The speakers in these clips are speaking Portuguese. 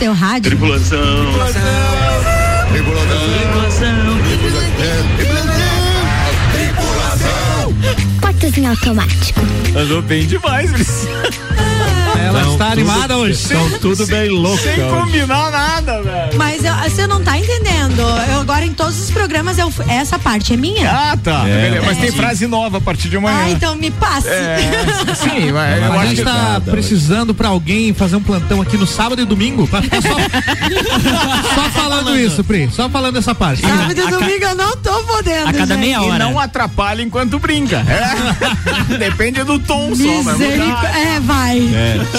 seu rádio. Tripulação. Tripulação. Tripulação. Portas em automático. Andou bem demais, Priscila. Ela Não, está animada hoje. Estão tudo bem louco. Sem combinar nada, velho. Mas eu- você não tá entendendo. Eu agora em todos os programas eu, essa parte é minha. Ah, tá. É, Mas tem é. frase nova a partir de amanhã. Ah, então me passe. É, sim, mas eu a acho gente que tá precisando pra alguém fazer um plantão aqui no sábado e domingo pra ficar só, só falando isso, Pri. Só falando essa parte. Sábado e domingo eu não tô podendo. A cada gente. meia E hora. não atrapalha enquanto brinca. É. Depende do tom só, vai mudar. É, vai.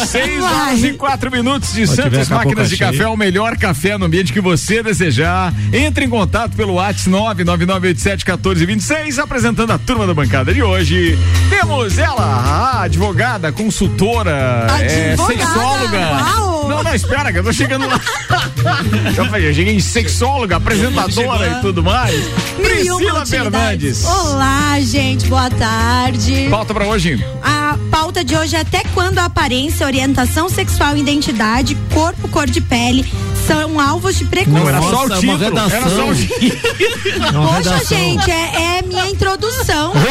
6 Vai. horas e 4 minutos de Pode Santos Máquinas de cheia. Café, o melhor café no ambiente que você desejar. Entre em contato pelo WhatsApp 999871426, apresentando a turma da bancada de hoje. Temos ela, a advogada, consultora, é, Advogada? sexóloga. Uau! Não, não, espera, que eu tô chegando lá. Eu falei, eu cheguei em sexóloga, apresentadora e tudo mais. Priscila. Fernandes. Olá, gente. Boa tarde. Pauta pra hoje. A pauta de hoje é até quando a aparência, orientação sexual, identidade, corpo, cor de pele são alvos de preconceito. Não, era só o uma título. Era só o redação. título. É Poxa, redação. gente, é, é minha introdução.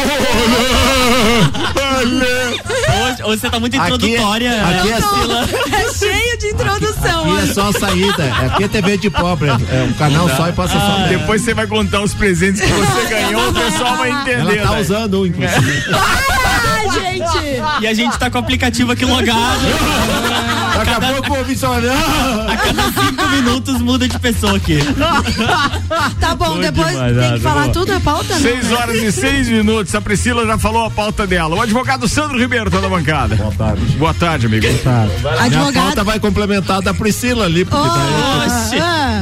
Hoje, hoje você tá muito Aqui é- introdutória. aqui é- é cheio de introdução. Aqui é só a saída. Aqui é TV de pobre. É um canal só e passa só. Depois você vai contar os presentes que você ganhou, o pessoal vai Ela entender. tá né? usando um, inclusive. Ah, gente. E a gente tá com o aplicativo aqui logado. Daqui a pouco o. "Ah, A cada cinco minutos muda de pessoa aqui. Tá bom, depois demais, tem ah, que tá falar bom. tudo, é pauta? não? 6 horas e 6 minutos. A Priscila já falou a pauta dela. O advogado Sandro Ribeiro tá na bancada. Boa tarde. Boa tarde, amigo. Minha Advogado. pauta vai complementar a da Priscila ali. Porque daí- Ah,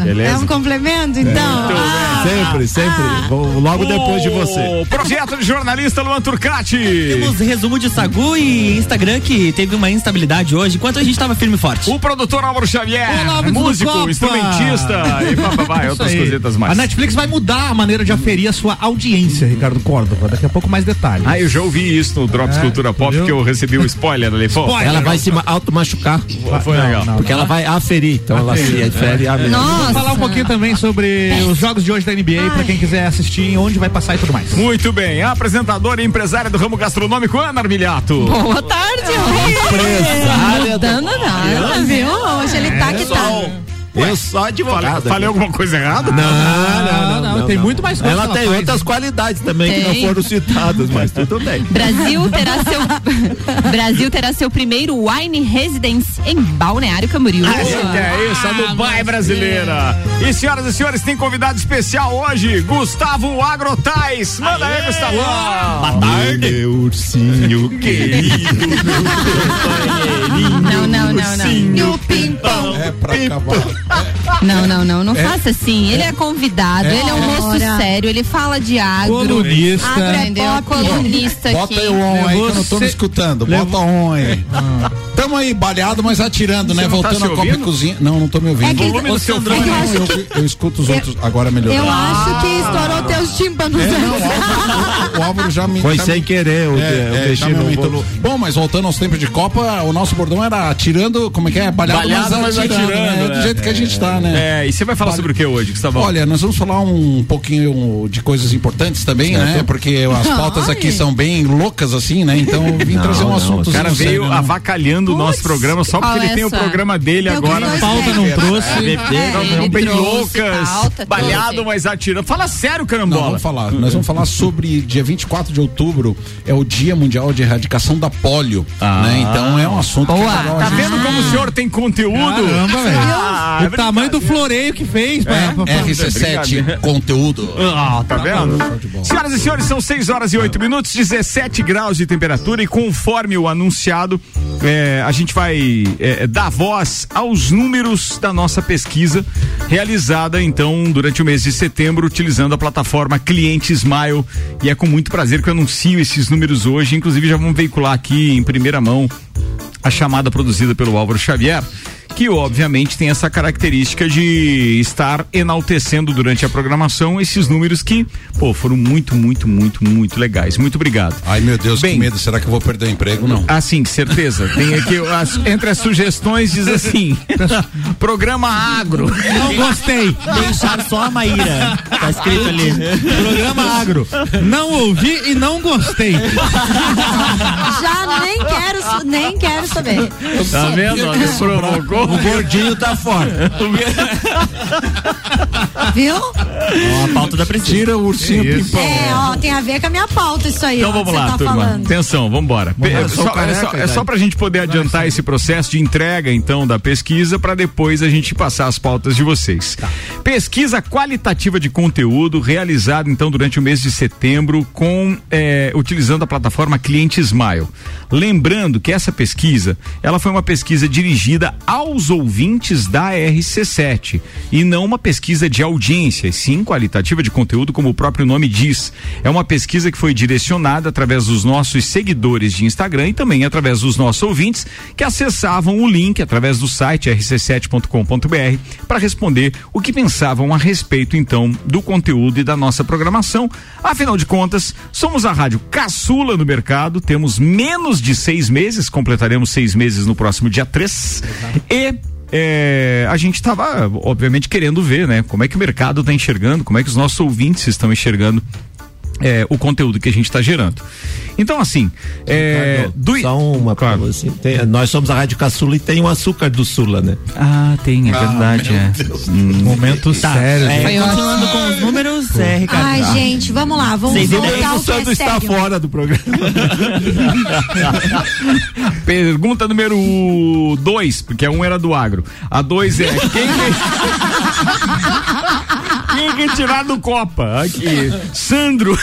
Beleza. é um complemento, então? Ah, Sempre, sempre. Vou Logo depois de você. O projeto de jornalista Luan Turcati. Temos resumo de Sagu e Instagram que teve uma instabilidade hoje, enquanto a gente tava firme e forte. O produtor Álvaro Xavier. Olá, músico, instrumentista e papapá, e Isso outras aí. coisitas mais. A Netflix vai mudar a maneira de aferir a sua audiência, Ricardo Córdova. Daqui a pouco mais detalhes. Ah, eu já ouvi isso no Drops É, Cultura Pop, viu? que eu recebi o spoiler ali. Pô, Spoiler. Ela vai se ma- auto-machucar. foi Não, legal. não, Porque ela vai aferir. Então ela se afere a mesma. Vamos falar um pouquinho também sobre os jogos de hoje da NBA, pra quem quiser assistir, onde vai passar e tudo mais. Muito bem, a apresentadora e empresária do ramo gastronômico, Ana Armiliato. Boa tarde, Empresária do- Dando nada. Viu? Hoje ele tá que tá. Eu sou advogado. falei alguma coisa errada? Não, não, não, não, tem não. muito mais coisa Ela tem faz. outras qualidades também que não foram citadas, mas tudo bem. Brasil terá seu Brasil terá seu primeiro wine residence em Balneário Camboriú. Ah, é isso, a Dubai brasileira. E senhoras e senhores, tem convidado especial hoje, Gustavo Agrotais. Manda aí, Gustavo. Boa tarde. Meu ursinho querido. Não, não, não, não. E o pimpão. É pra acabar. Não, não, não, não faça assim. Ele é convidado, ele é um moço Ora. sério, ele fala de agro. Colunista. Agro, entendeu? pop. Colunista Bota aqui. aí o on aí que eu não tô me escutando. Bota on aí. Tamo aí, baleado, mas atirando, né? Você tá Voltando se a Copa e? Cozinha. Não, não tô me ouvindo. É que- Volume do seu fone. eu escuto os outros, agora melhorou. Eu acho que estourou teus tímpanos. É, o Álvaro, o já me. Foi sem me- querer o, É, o é, já bichinho me no aumentou. volume. Bom, mas voltando aos tempos de Copa, o nosso bordão era atirando, como é que é? Balhado, Balhado, mas mas atirando, atirando, né? né? Do jeito que a gente tá, né? É, e você vai falar sobre o que hoje, Gustavo? Olha, nós vamos falar um pouquinho de coisas importantes também, né? Porque as pautas aqui são bem loucas, assim, né? Então vim Não, trazer um não, assunto. o cara veio né? avacalhando o nosso programa só porque ele é tem o programa dele agora. Pauta não trouxe. É, Não, ele bem trouxe loucas, pauta, balhado, trouxe. mas atirando. Fala sério, Não, carambola. vamos falar. Nós vamos falar sobre dia 24 de outubro, é o Dia Mundial de Erradicação da Polio. Ah. né? Então é um assunto que Boa. a Tá vendo como o senhor tem conteúdo? Caramba, velho. Ah, o tamanho do floreio que fez. pra- pra- pra- RC7 conteúdo. Ah, tá vendo? De bola. Senhoras e senhores, são 6 horas e 8 minutos, 17 graus de temperatura e conforme o anunciado, é, a gente vai é, dar voz aos números da nossa pesquisa realizada então durante o mês de setembro utilizando a plataforma Cliente Smile. E é com muito prazer que eu anuncio esses números hoje, inclusive já vamos veicular aqui em primeira mão a chamada produzida pelo Álvaro Xavier que obviamente tem essa característica de estar enaltecendo durante a programação esses números que, pô, foram muito, muito, muito, muito legais. Muito obrigado. Ai, meu Deus, Bem, que medo. Será que eu vou perder o emprego? Não. Ah, sim, certeza. Tem aqui, as- entre as sugestões diz assim, programa agro. Não gostei. Deixar só a Maíra. Tá escrito ali. Programa agro. Não ouvi e não gostei. Já nem quero, nem quero saber. Tá vendo? que provocou. O gordinho tá fora. Viu? Ó, a pauta da Priscila. Tira o ursinho pimpão. É, ó, tem a ver com a minha pauta isso aí. Então ó, vamos lá, tá turma. falando. Atenção, vamos embora. Sou só, é, só, é só pra gente poder adiantar esse processo de entrega, então, da pesquisa, para depois a gente passar as pautas de vocês. Pesquisa qualitativa de conteúdo realizada, então, durante o mês de setembro, com eh, utilizando a plataforma Cliente Smile. Lembrando que essa pesquisa, ela foi uma pesquisa dirigida aos ouvintes da RC7 e não uma pesquisa de audiência, sim qualitativa de conteúdo, como o próprio nome diz. É uma pesquisa que foi direcionada através dos nossos seguidores de Instagram e também através dos nossos ouvintes que acessavam o link através do site rc7.com.br para responder o que pensavam a respeito então do conteúdo e da nossa programação. Afinal de contas, somos a rádio caçula no mercado, temos menos de seis meses, completaremos seis meses no próximo dia 3 é, a gente estava, obviamente, querendo ver, né? Como é que o mercado está enxergando, como é que os nossos ouvintes estão enxergando é, o conteúdo que a gente está gerando. Então, assim, é, Ricardo, do... Só uma pra Claro. você. Tem- nós somos a Rádio Caçula e tem o açúcar do Sula, né? Ah, tem, é verdade. é. Momento sério. É, continuando com os números, é, Ricardo. Ai, gente, vamos lá, vamos Vocês voltar ao que é sério. fora do programa. Pergunta número dois, porque a um era do agro. A dois é quem que... quem que tirar do Copa? Aqui, Sandro.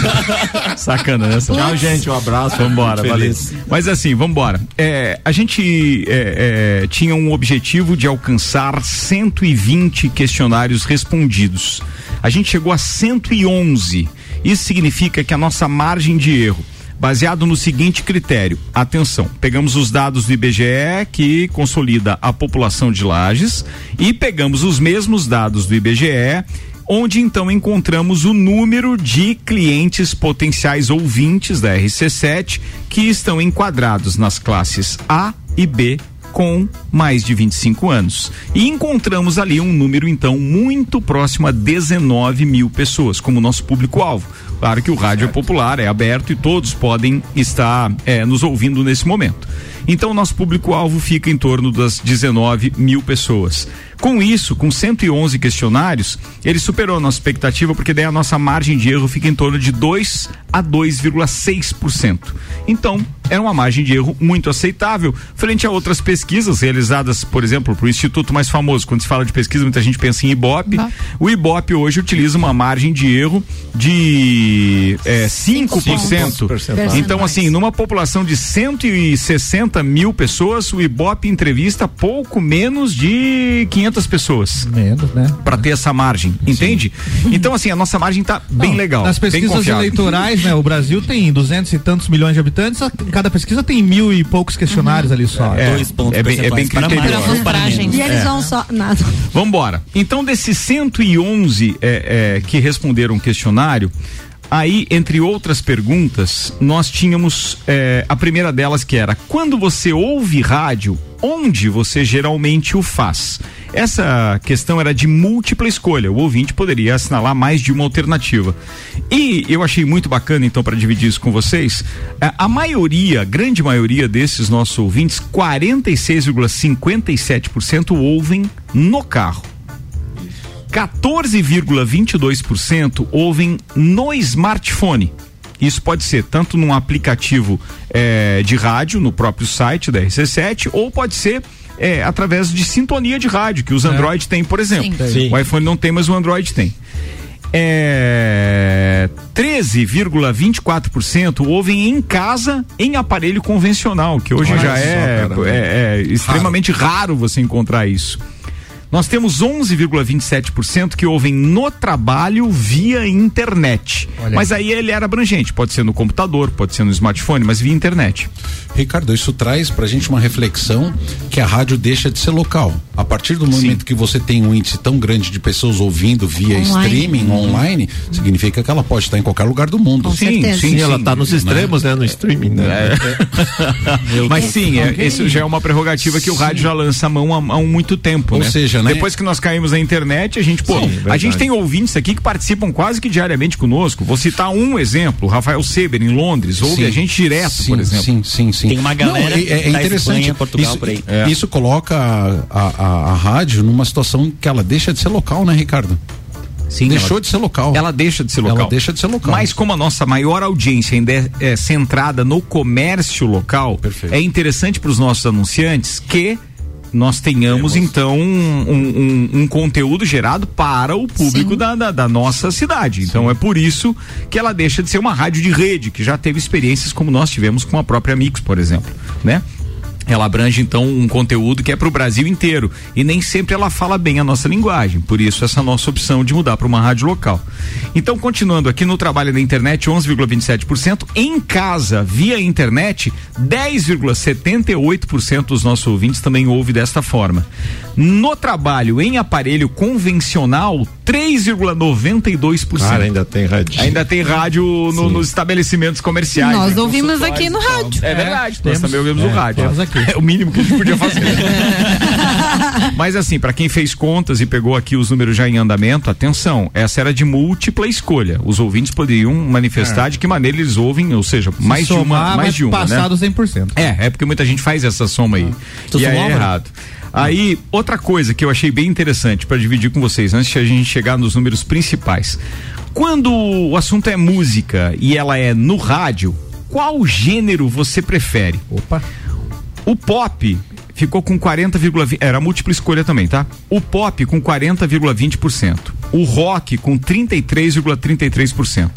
Sacana, né? Sandro? Tchau, gente. Um abraço. Vambora, valeu. Mas assim, vambora. É, a gente é, é, tinha um objetivo de alcançar 120 questionários respondidos. A gente chegou a 111. Isso significa que a nossa margem de erro baseado no seguinte critério. Atenção, pegamos os dados do IBGE que consolida a população de Lages e pegamos os mesmos dados do IBGE onde então encontramos o número de clientes potenciais ouvintes da RC7 que estão enquadrados nas classes A e B com mais de 25 anos. E encontramos ali um número, então, muito próximo a 19 mil pessoas, como nosso público-alvo. Claro que o rádio é popular, é aberto e todos podem estar eh, nos ouvindo nesse momento. Então, nosso público-alvo fica em torno das 19 mil pessoas. Com isso, com 111 questionários, ele superou a nossa expectativa, porque daí a nossa margem de erro fica em torno de 2 a 2,6%. Então, era uma margem de erro muito aceitável, frente a outras pesquisas realizadas, por exemplo, para o instituto mais famoso. Quando se fala de pesquisa, muita gente pensa em Ibope. O Ibope hoje utiliza uma margem de erro de é, 5%. Percentuais. Então, assim, numa população de 160 mil pessoas, o Ibope entrevista pouco menos de 500 pessoas Menos, né? para ter essa margem, entende? Então, assim, a nossa margem tá bem Não, legal. Nas pesquisas eleitorais, né? O Brasil tem duzentos e tantos milhões de habitantes, cada pesquisa tem mil e poucos questionários ali só. É, Dois pontos é bem, é bem para criterioso. mais, para. E eles É. vão só. Nada. Vambora. Então, desses 111 é, é, que responderam o questionário, aí, entre outras perguntas, nós tínhamos é, a primeira delas que era: quando você ouve rádio, onde você geralmente o faz? Essa questão era de múltipla escolha. O ouvinte poderia assinalar mais de uma alternativa. E eu achei muito bacana, então, para dividir isso com vocês. é, A maioria, a grande maioria desses nossos ouvintes, 46,57% ouvem no carro. 14,22% ouvem no smartphone. Isso pode ser tanto num aplicativo eh, de rádio, no próprio site da RC7, ou pode ser eh, através de sintonia de rádio, que os Android têm, por exemplo. Sim. Sim. O iPhone não tem, mas o Android tem. É, 13,24% ouvem em casa em aparelho convencional, que hoje Olha já só, é, é- é extremamente raro você encontrar isso. Nós temos 11,27% que ouvem no trabalho via internet. Olha Mas aí ele era abrangente, pode ser no computador, pode ser no smartphone, mas via internet. Ricardo, isso traz pra gente uma reflexão que a rádio deixa de ser local. A partir do momento que você tem um índice tão grande de pessoas ouvindo via Online. streaming, online, significa que ela pode estar em qualquer lugar do mundo. Com certeza. Sim, ela tá nos extremos, né? No streaming, né? Mas sim, é, isso já é uma prerrogativa que o rádio já lança a mão há, há muito tempo. Ou né? seja, né? Depois que nós caímos na internet, a gente, pô, a verdade. gente tem ouvintes aqui que participam quase que diariamente conosco. Vou citar um exemplo, Rafael Seber, em Londres, ouve Sim. a gente direto, sim, por exemplo. Sim, sim, sim. Tem uma galera Não, é, é da interessante. Espanha, Portugal, isso, por aí. É. isso coloca a, a, a- a rádio numa situação que ela deixa de ser local, né, Ricardo? Sim, Deixou de ser local. Ela deixa de ser Ela local. deixa de ser local. Mas como a nossa maior audiência ainda é, é centrada no comércio local, Perfeito. é interessante para os nossos anunciantes que nós tenhamos então um, um- um conteúdo gerado para o público Sim. da, da, da nossa cidade. Então é por isso que ela deixa de ser uma rádio de rede, que já teve experiências como nós tivemos com a própria Mix, por exemplo, né? Ela abrange então um conteúdo que é para o Brasil inteiro e nem sempre ela fala bem a nossa linguagem. Por isso essa nossa opção de mudar para uma rádio local. Então continuando aqui no trabalho da internet 11,27%, em casa via internet 10,78% dos nossos ouvintes também ouve desta forma. No trabalho em aparelho convencional 3,92%. Cara, ainda tem rádio. Ainda tem rádio no- nos estabelecimentos comerciais. Nós né, ouvimos aqui no rádio. É verdade, nós temos. também ouvimos o É, rádio. temos aqui. É o mínimo que a gente podia fazer. Mas assim, para quem fez contas e pegou aqui os números já em andamento, atenção, essa era de múltipla escolha. Os ouvintes poderiam manifestar de que maneira eles ouvem, ou seja, mais de uma, Somar, mais de uma, né? passar do 100%. É, é porque muita gente faz essa soma aí. Tu e aí é somava? errado. Aí, outra coisa que eu achei bem interessante para dividir com vocês, antes de a gente chegar nos números principais. Quando o assunto é música e ela é no rádio, qual gênero você prefere? Opa. O pop ficou com 40,20. Era múltipla escolha também, tá? O pop com 40,20%. O rock com 33,33%.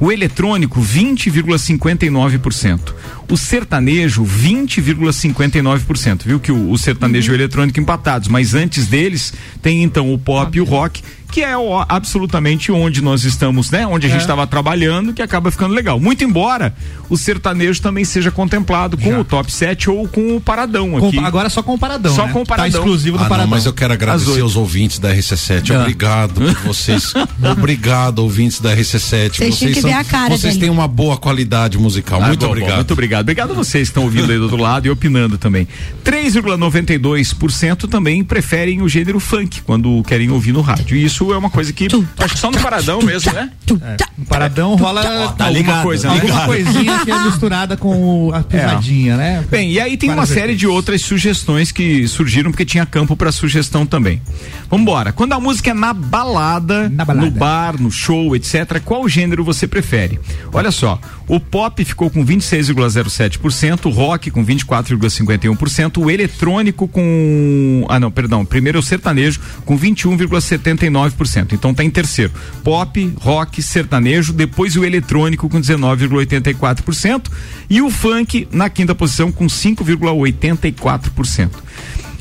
O eletrônico 20,59%. O sertanejo 20,59%. Viu que o, o sertanejo e o eletrônico empatados, mas antes deles tem então o pop e o rock, que é o- absolutamente onde nós estamos, né? Onde a gente estava trabalhando, que acaba ficando legal. Muito embora o sertanejo também seja contemplado com o top 7 ou com o paradão Com- aqui. agora só com o Paradão. Só né? com o Paradão. Tá exclusivo do Ah, não, Paradão. mas eu quero agradecer aos ouvintes da RC7. Obrigado por vocês. Obrigado, ouvintes da RC7. Vocês que são- cara Vocês têm uma boa qualidade musical. Ah, muito bom, bom, obrigado. muito obrigado. Obrigado a vocês que estão ouvindo aí do outro lado e opinando também. 3,92% também preferem o gênero funk quando querem ouvir no rádio. E isso é uma coisa que acho que só no paradão mesmo, né? No Paradão rola Tá alguma ligado, coisa, tá alguma ligado. coisinha que é misturada com a pisadinha, né? Bem, e aí tem uma série de outras sugestões que surgiram porque tinha campo para sugestão também. Vambora. Quando a música é na balada, Na balada. no bar, no show, etc., qual gênero você prefere? Olha só, o pop ficou com 26,07%, o rock com 24,51%, o eletrônico com. Ah, não, perdão. Primeiro é o sertanejo com 21,79%. Então tá em terceiro. Pop, rock, sertanejo, depois o eletrônico com 19,84% e o funk na quinta posição com 5,84%.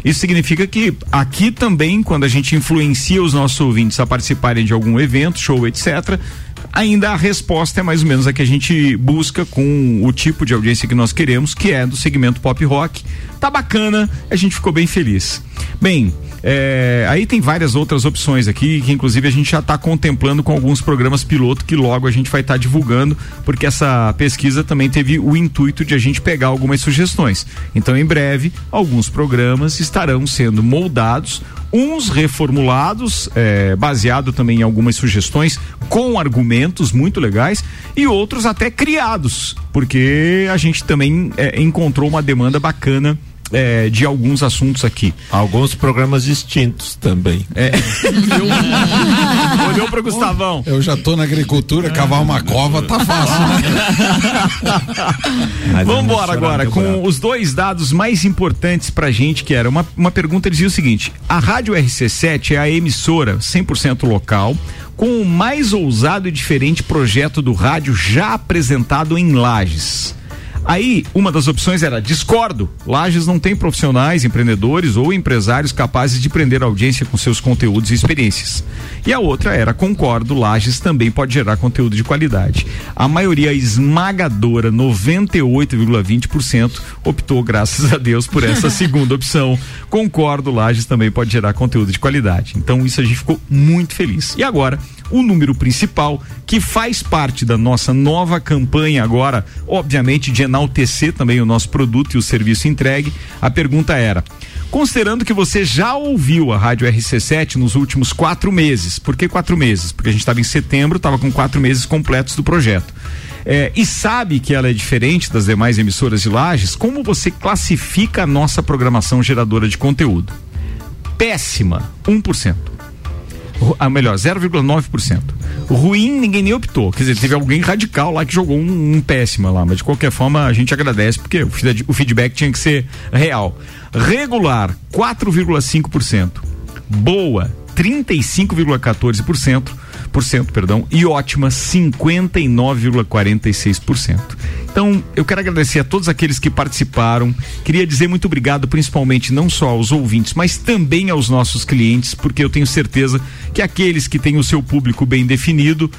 Isso significa que aqui também, quando a gente influencia os nossos ouvintes a participarem de algum evento, show, etc., ainda a resposta é mais ou menos a que a gente busca com o tipo de audiência que nós queremos, que é do segmento pop rock. Tá bacana, a gente ficou bem feliz. Bem, é, aí tem várias outras opções aqui, que inclusive a gente já está contemplando com alguns programas piloto que logo a gente vai estar divulgando, porque essa pesquisa também teve o intuito de a gente pegar algumas sugestões. Então, em breve, alguns programas estarão sendo moldados, uns reformulados, é, baseado também em algumas sugestões, com argumentos muito legais, e outros até criados, porque a gente também é, encontrou uma demanda bacana. É, de alguns assuntos aqui. Alguns programas distintos também. É. Olhou para Gustavão. Eu já tô na agricultura, cavar uma cova tá fácil, né? Vamos embora agora com os dois dados mais importantes pra gente, que era uma, uma pergunta dizia o seguinte: a Rádio RC7 é a emissora 100% local com o mais ousado e diferente projeto do rádio já apresentado em Lages. Aí, uma das opções era discordo. Lages não tem profissionais, empreendedores ou empresários capazes de prender a audiência com seus conteúdos e experiências. E a outra era concordo, Lages também pode gerar conteúdo de qualidade. A maioria esmagadora, 98,20%, optou, graças a Deus, por essa segunda opção. Concordo, Lages também pode gerar conteúdo de qualidade. Então, isso a gente ficou muito feliz. E agora, o número principal, que faz parte da nossa nova campanha agora, obviamente, de enaltecer também o nosso produto e o serviço entregue. A pergunta era: considerando que você já ouviu a Rádio RC7 nos últimos quatro meses, por que quatro meses? Porque a gente estava em setembro, estava com quatro meses completos do projeto. É, e sabe que ela é diferente das demais emissoras de lajes, como você classifica a nossa programação geradora de conteúdo? Péssima, 1%. Ah, melhor, 0,9%. Ruim, ninguém nem optou. Quer dizer, teve alguém radical lá que jogou um, um péssima lá, mas de qualquer forma a gente agradece porque o, o feedback tinha que ser real. Regular, 4,5%. Boa, 35,14% por cento, perdão, e ótima 59,46%. Então, eu quero agradecer a todos aqueles que participaram. Queria dizer muito obrigado, principalmente não só aos ouvintes, mas também aos nossos clientes, porque eu tenho certeza que aqueles que têm o seu público bem definido,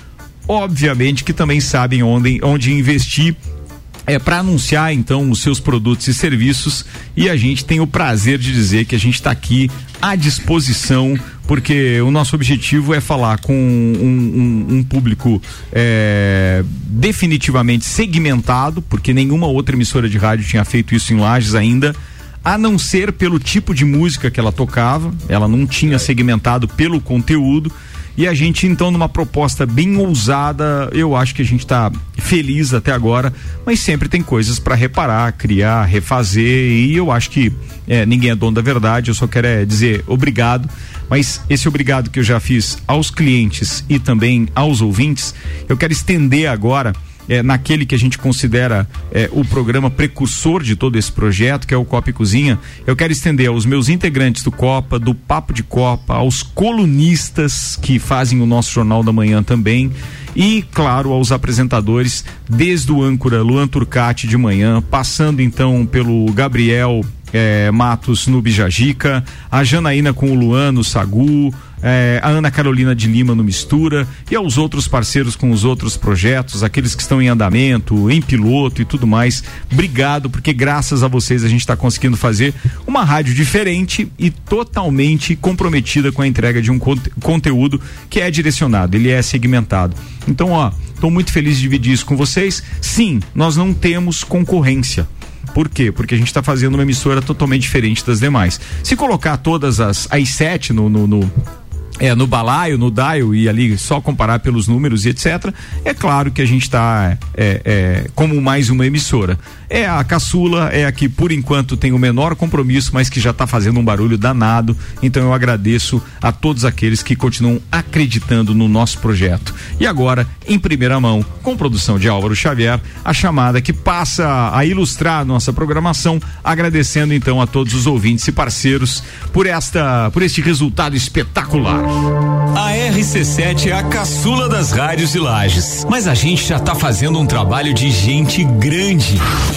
obviamente que também sabem onde, onde investir é para anunciar então os seus produtos e serviços e a gente tem o prazer de dizer que a gente está aqui à disposição porque o nosso objetivo é falar com um, um, um público é, definitivamente segmentado, porque nenhuma outra emissora de rádio tinha feito isso em Lages ainda a não ser pelo tipo de música que ela tocava, ela não tinha segmentado pelo conteúdo. E a gente, então, numa proposta bem ousada, eu acho que a gente está feliz até agora, mas sempre tem coisas para reparar, criar, refazer, e eu acho que é, ninguém é dono da verdade, eu só quero é, dizer obrigado, mas esse obrigado que eu já fiz aos clientes e também aos ouvintes, eu quero estender agora é, naquele que a gente considera é, o programa precursor de todo esse projeto, que é o Copa e Cozinha, eu quero estender aos meus integrantes do Copa, do Papo de Copa, aos colunistas que fazem o nosso Jornal da Manhã também e, claro, aos apresentadores, desde o âncora Luan Turcati de manhã, passando então pelo Gabriel é, Matos no Bijajica, a Janaína com o Luan no Sagu, é, a Ana Carolina de Lima no Mistura e aos outros parceiros com os outros projetos, aqueles que estão em andamento, em piloto e tudo mais. Obrigado, porque graças a vocês a gente está conseguindo fazer uma rádio diferente e totalmente comprometida com a entrega de um conte conteúdo que é direcionado, ele é segmentado. Então, ó, estou muito feliz de dividir isso com vocês. Sim, nós não temos concorrência por quê? Porque a gente está fazendo uma emissora totalmente diferente das demais. Se colocar todas as, as sete no, no, no é, no balaio, no dial e ali só comparar pelos números e etc. É claro que a gente está é, é, como mais uma emissora. É a caçula, é a que por enquanto tem o menor compromisso, mas que já está fazendo um barulho danado. Então eu agradeço a todos aqueles que continuam acreditando no nosso projeto. E agora, em primeira mão, com produção de Álvaro Xavier, a chamada que passa a ilustrar a nossa programação, agradecendo então a todos os ouvintes e parceiros por esta, por este resultado espetacular. A RC7 é a caçula das rádios de Lages, mas a gente já está fazendo um trabalho de gente grande.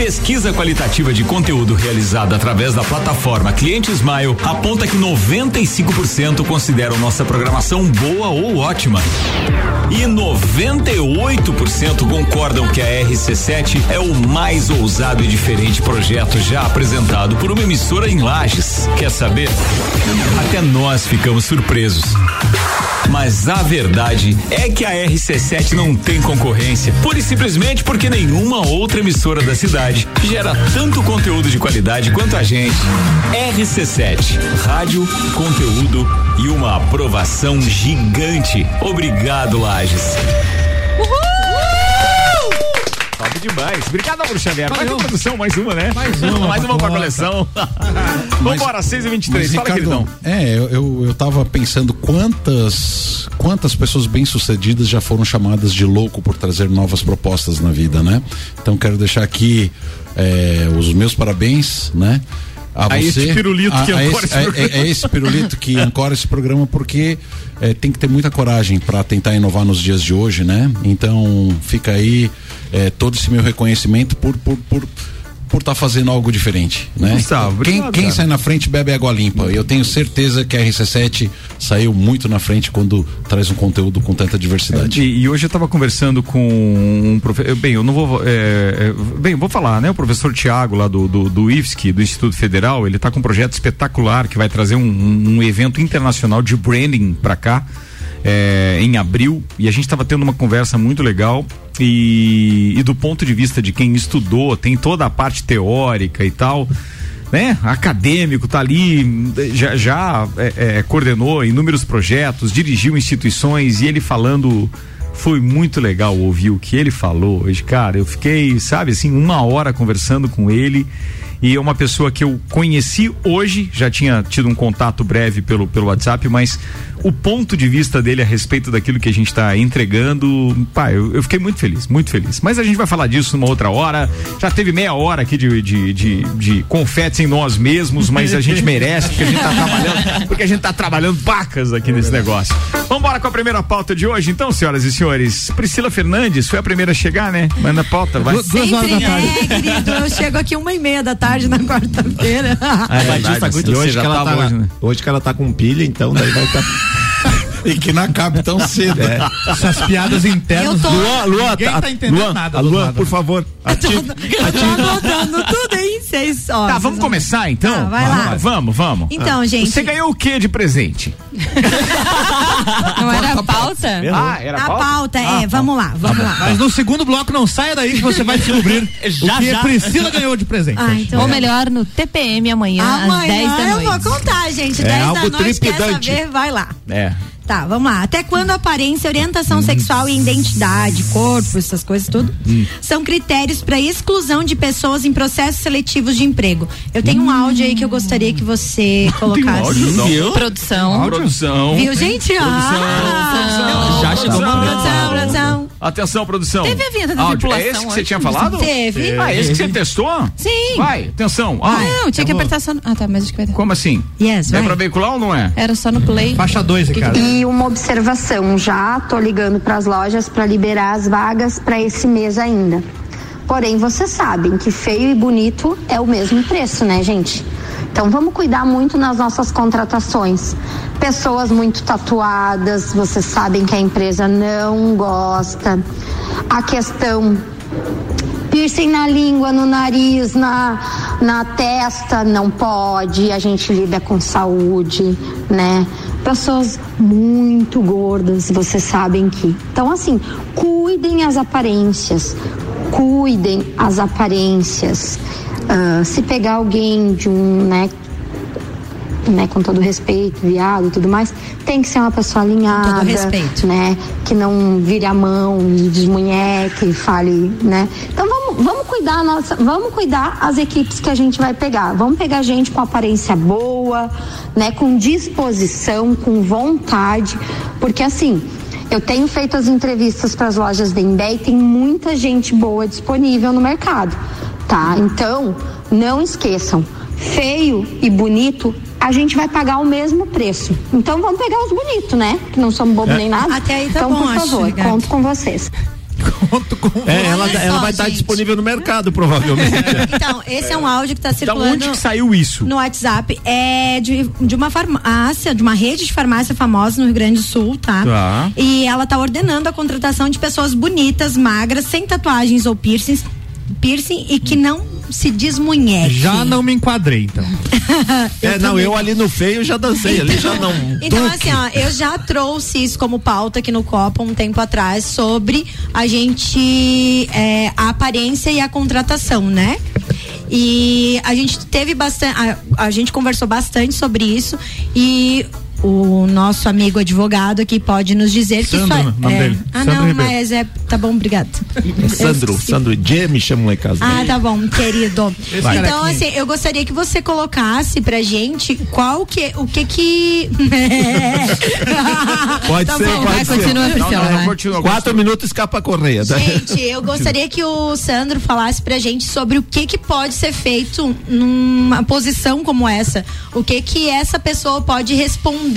Pesquisa qualitativa de conteúdo realizada através da plataforma Cliente Smile aponta que 95% consideram nossa programação boa ou ótima. E 98% concordam que a RC7 é o mais ousado e diferente projeto já apresentado por uma emissora em Lages. Quer saber? Até nós ficamos surpresos. Mas a verdade é que a RC7 não tem concorrência, pura e simplesmente porque nenhuma outra emissora da cidade gera tanto conteúdo de qualidade quanto a gente. RC7, rádio, conteúdo e uma aprovação gigante. Obrigado, Lages. Top demais. Obrigado, Álvaro Xavier. Mais uma produção, mais uma, né? Mais uma. mais uma pra coleção. Vambora, 6 e 23 Fala, Ricardo, queridão. É, eu, eu, eu tava pensando quantas quantas pessoas bem-sucedidas já foram chamadas de louco por trazer novas propostas na vida, né? Então quero deixar aqui é, os meus parabéns, né? A A você. esse pirulito que a ancora esse, esse programa. é, é esse pirulito que ancora esse programa porque é, tem que ter muita coragem para tentar inovar nos dias de hoje, né? Então fica aí é, todo esse meu reconhecimento por por por por estar fazendo algo diferente, né? Gustavo, quem obrigado, quem sai na frente bebe água limpa. Eu tenho certeza que a RC7 saiu muito na frente quando traz um conteúdo com tanta diversidade. E, e hoje eu estava conversando com um professor. Bem, eu não vou. é, é, bem, eu vou falar, né? O professor Tiago, lá do, do, do IFSC, do Instituto Federal, ele está com um projeto espetacular que vai trazer um, um, um evento internacional de branding para cá. É, em abril e a gente estava tendo uma conversa muito legal e, e do ponto de vista de quem estudou tem toda a parte teórica e tal né, acadêmico, tá ali, já, já é, é, coordenou inúmeros projetos, dirigiu instituições e ele falando. Foi muito legal ouvir o que ele falou hoje, cara. Eu fiquei, sabe, assim, uma hora conversando com ele. E é uma pessoa que eu conheci hoje, já tinha tido um contato breve pelo, pelo WhatsApp, mas o ponto de vista dele a respeito daquilo que a gente está entregando, pá, eu, eu fiquei muito feliz, muito feliz. Mas a gente vai falar disso numa outra hora. Já teve meia hora aqui de, de, de, de confetes em nós mesmos, mas a gente merece, porque a gente tá trabalhando, porque a gente tá trabalhando pacas aqui nesse negócio. Vamos embora com a primeira pauta de hoje, então, senhoras e senhores. Priscila Fernandes foi a primeira a chegar, né? Manda a pauta, vai. Du- Duas horas da Sempre tarde. é, querido. Eu chego aqui uma e meia da tarde na quarta-feira. É Batista verdade, Agudo, e hoje tava tá, hoje, né? hoje que ela tá com pilha, então daí vai estar. E que não acabe tão cedo. É. Essas piadas internas. Tô- Luan, Luan, Ninguém tá, tá entendendo Luan, nada a Luan, nada. por favor, ative, Eu tô anotando tudo aí, vocês ó. Tá, vamos vão- começar então? Tá, vai lá. Vamos, vamos. Então, gente. Você ganhou o que de presente? Não era a pauta? Ah, era A pauta é, vamos lá, vamos lá. Mas no segundo bloco não saia daí que você vai descobrir Já, o que já. a Priscila ganhou de presente. Ah, então. Ou melhor, no TPM amanhã, às 10 da Amanhã noite. eu vou contar, gente. É 10 da algo noite, quer trepidante. saber? Vai lá. É. Tá, vamos lá. Até quando aparência, orientação sexual e identidade, corpo, essas coisas tudo, são critérios para exclusão de pessoas em processos seletivos de emprego. Eu tenho um áudio aí que eu gostaria que você colocasse. áudio, não. Viu? Produção. Produção. Viu, gente? Ah, Já chegou momento. produção, produção. Atenção, produção. Teve a vinheta da Áudio. tripulação É esse que você tinha falado? Teve. Ah, esse que você testou? Sim. Vai, atenção. Ah, Não, tinha que apertar só no... Ah, tá, mas acho que vai dar. Como assim? Yes, É vai. pra veicular ou não é? Era só no play. Faixa 2, Ricardo. E uma observação, já tô ligando para as lojas para liberar as vagas para esse mês ainda. Porém, vocês sabem que feio e bonito é o mesmo preço, né, gente? Então vamos cuidar muito nas nossas contratações. Pessoas muito tatuadas, vocês sabem que a empresa não gosta. A questão Piercing na língua, no nariz, na, na testa, não pode. A gente lida com saúde, né? Pessoas muito gordas, vocês sabem que. Então, assim, cuidem as aparências. Cuidem as aparências. Ah, se pegar alguém de um, né, né, com todo respeito, viado e tudo mais, tem que ser uma pessoa alinhada, todo respeito. né, que não vire a mão, desmunheque, fale, né. Então vamos, vamos cuidar nossa, vamos cuidar as equipes que a gente vai pegar. Vamos pegar gente com aparência boa, né, com disposição, com vontade, porque assim, eu tenho feito as entrevistas para as lojas da Embé e tem muita gente boa disponível no mercado, tá? Então, não esqueçam, feio e bonito, a gente vai pagar o mesmo preço. Então, vamos pegar os bonitos, né? Que não somos bobos nem nada. Até aí tá então, bom, por acho, favor, Ricardo. conto com vocês. Conto com É, ela, Olha ela só, vai estar gente. disponível no mercado, provavelmente. Então, esse é um áudio que tá Da circulando. onde que saiu isso? no WhatsApp é de, de uma farmácia, de uma rede de farmácia famosa no Rio Grande do Sul, tá? Tá. E ela tá ordenando a contratação de pessoas bonitas, magras, sem tatuagens ou piercings, piercing e que não se desmunheque. Já não me enquadrei, então. é, não, eu ali no feio já dancei, ali já não. Então, Duque. assim, ó, eu já trouxe isso como pauta aqui no Copa um tempo atrás sobre a gente, é, a aparência e a contratação, né? E a gente teve bastante, a, a gente conversou bastante sobre isso e o nosso amigo advogado aqui pode nos dizer que Sandro, isso o nome é, dele. Ah, Sandro não, Ribeiro. mas é. Tá bom, obrigado. Sandro, Sandro G me chama lá em casa. Ah, tá bom, querido. Vai. Então, assim, eu gostaria que você colocasse pra gente qual que, o que que... Pode Tá ser, bom, pode vai, ser. continua, Priscila, Não, não, vai. continua, Quatro minutos escapa a correia. tá? Gente, eu gostaria que o Sandro falasse pra gente sobre o que que pode ser feito numa posição como essa. O que que essa pessoa pode responder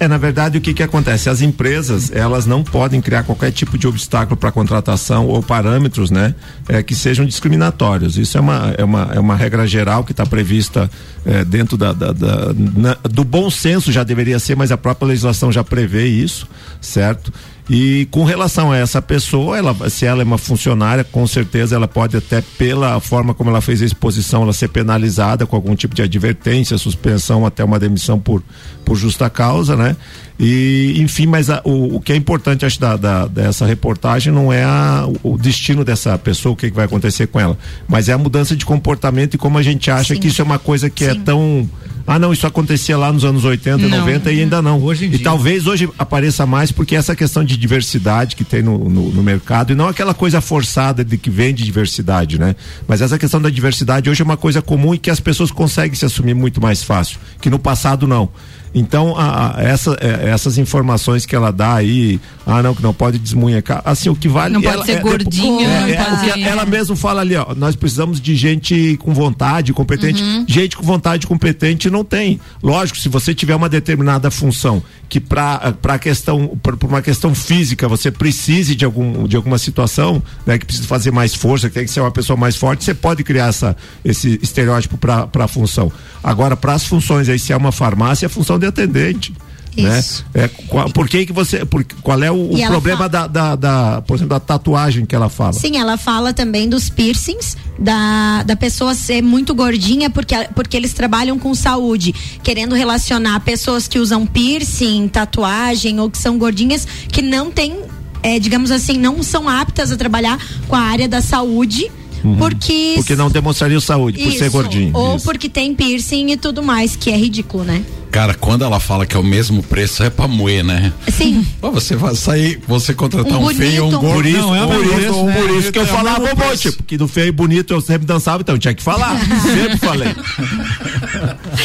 É, na verdade, o que que acontece? As empresas, elas não podem criar qualquer tipo de obstáculo para contratação ou parâmetros, né, é, que sejam discriminatórios. Isso é uma, é uma, é uma regra geral que está prevista é, dentro da, da- da- na- do bom senso já deveria ser, mas a própria legislação já prevê isso, certo? E com relação a essa pessoa, ela, se ela é uma funcionária, com certeza ela pode até pela forma como ela fez a exposição, ela ser penalizada com algum tipo de advertência, suspensão até uma demissão por, por justa causa, né? E enfim, mas a- o, o que é importante acho da, da- dessa reportagem não é a- o destino dessa pessoa, o que, que vai acontecer com ela, mas é a mudança de comportamento e como a gente acha que isso é uma coisa que é tão ah, não, isso acontecia lá nos anos 80 e Não. 90 e ainda não. Hoje em e dia. talvez hoje apareça mais porque essa questão de diversidade que tem no, no, no mercado e não aquela coisa forçada de que vem de diversidade, né? Mas essa questão da diversidade hoje é uma coisa comum e que as pessoas conseguem se assumir muito mais fácil, que no passado não. Então, a, a- essa, é, essas informações que ela dá aí, ah, não, que não pode desmunhecar, assim, o que vale. Não pode ela- ser é- gordinho, é- não é, pode Ela mesmo fala ali, ó, nós precisamos de gente com vontade, competente. Uhum. Gente com vontade competente não tem. Lógico, se você tiver uma determinada função que para para questão por uma questão física você precise de algum de alguma situação, né, que precisa fazer mais força, que tem que ser uma pessoa mais forte, você pode criar essa esse estereótipo para para a função. Agora, para as funções aí se é uma farmácia, é a função de atendente. Né? Isso. É, qual, por que que você, por, qual é o, o problema fala- da, da, da, por exemplo, da tatuagem que ela fala? Sim, ela fala também dos piercings, da, da pessoa ser muito gordinha, porque, porque eles trabalham com saúde, querendo relacionar pessoas que usam piercing, tatuagem ou que são gordinhas, que não têm, é, digamos assim, não são aptas a trabalhar com a área da saúde. Porque. Uhum. Porque não demonstraria saúde, por ser Isso, gordinho. Ou Isso. porque tem piercing e tudo mais, que é ridículo, né? Cara, quando ela fala que é o mesmo preço, é pra moer, né? Sim. Pô, você vai sair, você contratar Um um, feio um um- gordo. Por isso, Não, é o por isso, preço, né? por isso que eu É falava um monte, preço. porque do feio e bonito eu sempre dançava, então eu tinha que falar. sempre falei.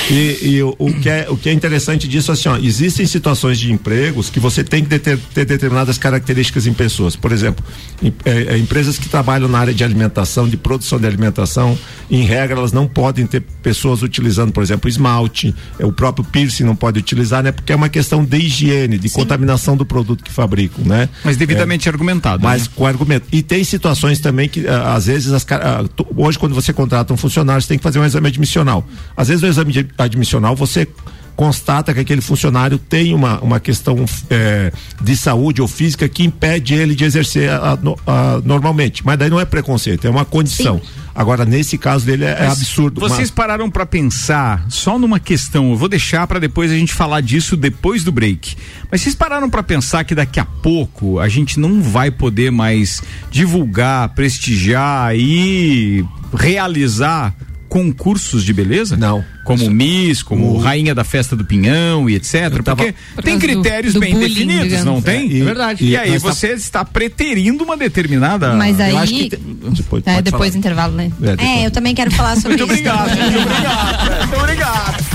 E, e o, o que é, o que é interessante disso, assim, ó, existem situações de empregos que você tem que deter- ter determinadas características em pessoas. Por exemplo, em- é, é, empresas que trabalham na área de alimentação, de produção de alimentação, em regra, elas não podem ter pessoas utilizando, por exemplo, esmalte, é, o próprio piercing não pode utilizar, né? Porque é uma questão de higiene, de contaminação do produto que fabricam, né? Mas devidamente argumentado. Mas né? com argumento. E tem situações também que, ah, às vezes, as, ah, hoje, quando você contrata um funcionário, você tem que fazer um exame admissional. Às vezes, no exame admissional, você constata que aquele funcionário tem uma, uma questão eh, de saúde ou física que impede ele de exercer a- a- no- a- normalmente. Mas daí não é preconceito, é uma condição. Agora, nesse caso dele, é, é absurdo. Vocês Mas- pararam pra pensar só numa questão. Eu vou deixar pra depois a gente falar disso depois do break. Mas vocês pararam pra pensar que daqui a pouco a gente não vai poder mais divulgar, prestigiar e realizar concursos de beleza? Não. Como Miss, como Rainha da Festa do Pinhão e etc. tava- Porque Por tem causa do- critérios do bem bullying, definidos, digamos. não tem? É, e- verdade. E, e aí tá- você está preterindo uma determinada. Mas aí. eu acho que. É, pode depois do intervalo, né? É, depois. É, eu também quero falar sobre Muito isso. obrigado, muito obrigado, muito obrigado.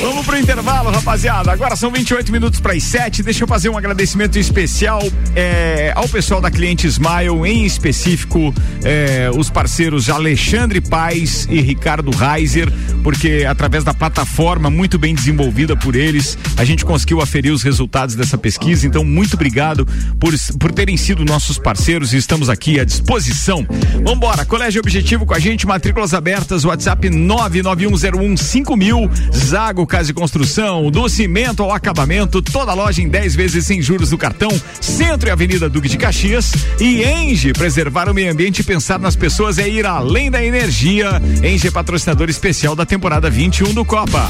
Vamos pro intervalo, rapaziada. Agora são 28 minutos para as 7. Deixa eu fazer um agradecimento especial é, ao pessoal da Cliente Smile, em específico é, os parceiros Alexandre Paz e Ricardo Reiser, porque através da plataforma muito bem desenvolvida por eles, a gente conseguiu aferir os resultados dessa pesquisa. Então, muito obrigado por, por terem sido nossos parceiros e estamos aqui à disposição. Vambora, Colégio Objetivo com a gente, matrículas abertas, WhatsApp 991015000, Zago Casa e Construção, do cimento ao acabamento, toda loja em 10 vezes sem juros do cartão, Centro e Avenida Duque de Caxias e Enge, preservar o meio ambiente e pensar nas pessoas é ir além da energia. Enge é patrocinador especial da temporada 21 do Copa.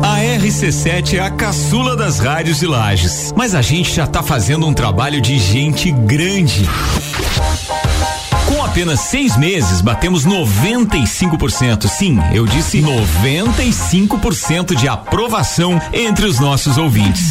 A RC7 é a caçula das rádios de Lages, mas a gente já tá fazendo um trabalho de gente grande. Com apenas seis meses, batemos 95%. Sim, eu disse 95% de aprovação entre os nossos ouvintes.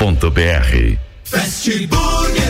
mebbrasil.com Fast Burger.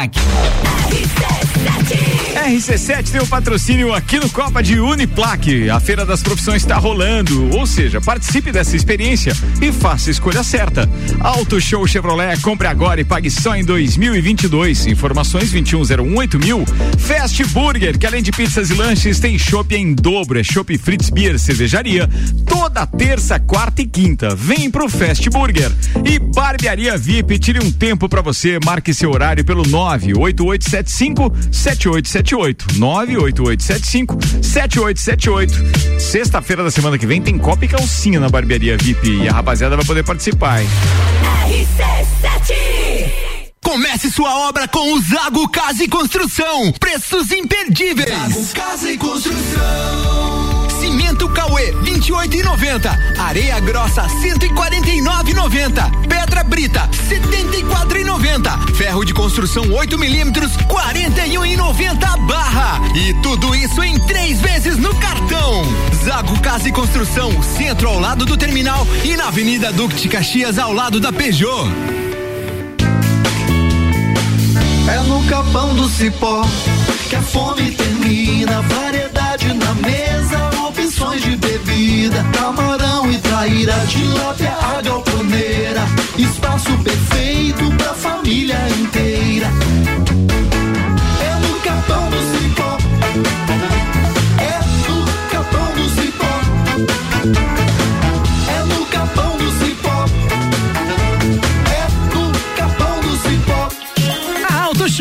RC7 tem o patrocínio aqui no Copa de Uniplaque. A Feira das Profissões está rolando, ou seja, participe dessa experiência e faça a escolha certa. Auto Show Chevrolet, compre agora e pague só em 2022. Informações 21018000. mil. Fast Burger, que além de pizzas e lanches tem chopp em dobro, é chopp Fritz Beer, cervejaria, toda terça, quarta e quinta. Vem pro Fast Burger. E Barbearia VIP, tire um tempo para você, marque seu horário pelo 98875 7878 98875 7878. Sexta-feira da semana que vem tem Copa e Calcinha na Barbearia VIP e a rapaziada vai poder participar, hein? Comece sua obra com o Zago Casa e Construção. Preços imperdíveis. Zago Casa e Construção. Cimento Cauê 28,90. Areia grossa 149,90. Pedra brita 74,90. Ferro de construção 8 milímetros 41,90 barra. E tudo isso em três vezes no cartão. Zago Casa e Construção, centro ao lado do terminal e na Avenida de Caxias ao lado da Peugeot. É no capão do cipó que a fome termina. Variedade na mesa, opções de bebida. Camarão e traíra, tilápia, a galponeira. Espaço perfeito pra família inteira. É no capão do cipó.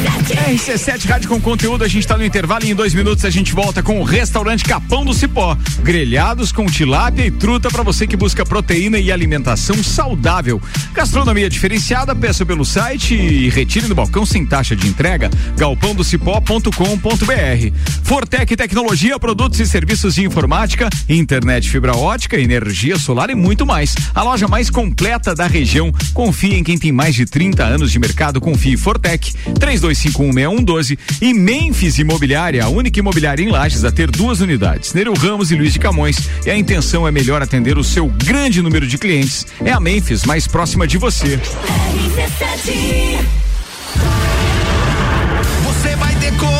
RC7 RC7 Rádio com conteúdo, a gente está no intervalo e em dois minutos a gente volta com o restaurante Capão do Cipó. Grelhados com tilápia e truta para você que busca proteína e alimentação saudável. Gastronomia diferenciada, peça pelo site e retire no balcão sem taxa de entrega, galpãodocipó.com.br. Fortec Tecnologia, produtos e serviços de informática, internet fibra ótica, energia solar e muito mais. A loja mais completa da região. Confie em quem tem mais de 30 anos de mercado, confie Fortec. 32516112 e Memphis Imobiliária, a única imobiliária em Lages a ter duas unidades, Nereu Ramos e Luiz de Camões. E a intenção é melhor atender o seu grande número de clientes. É a Memphis mais próxima de você. Você vai decolar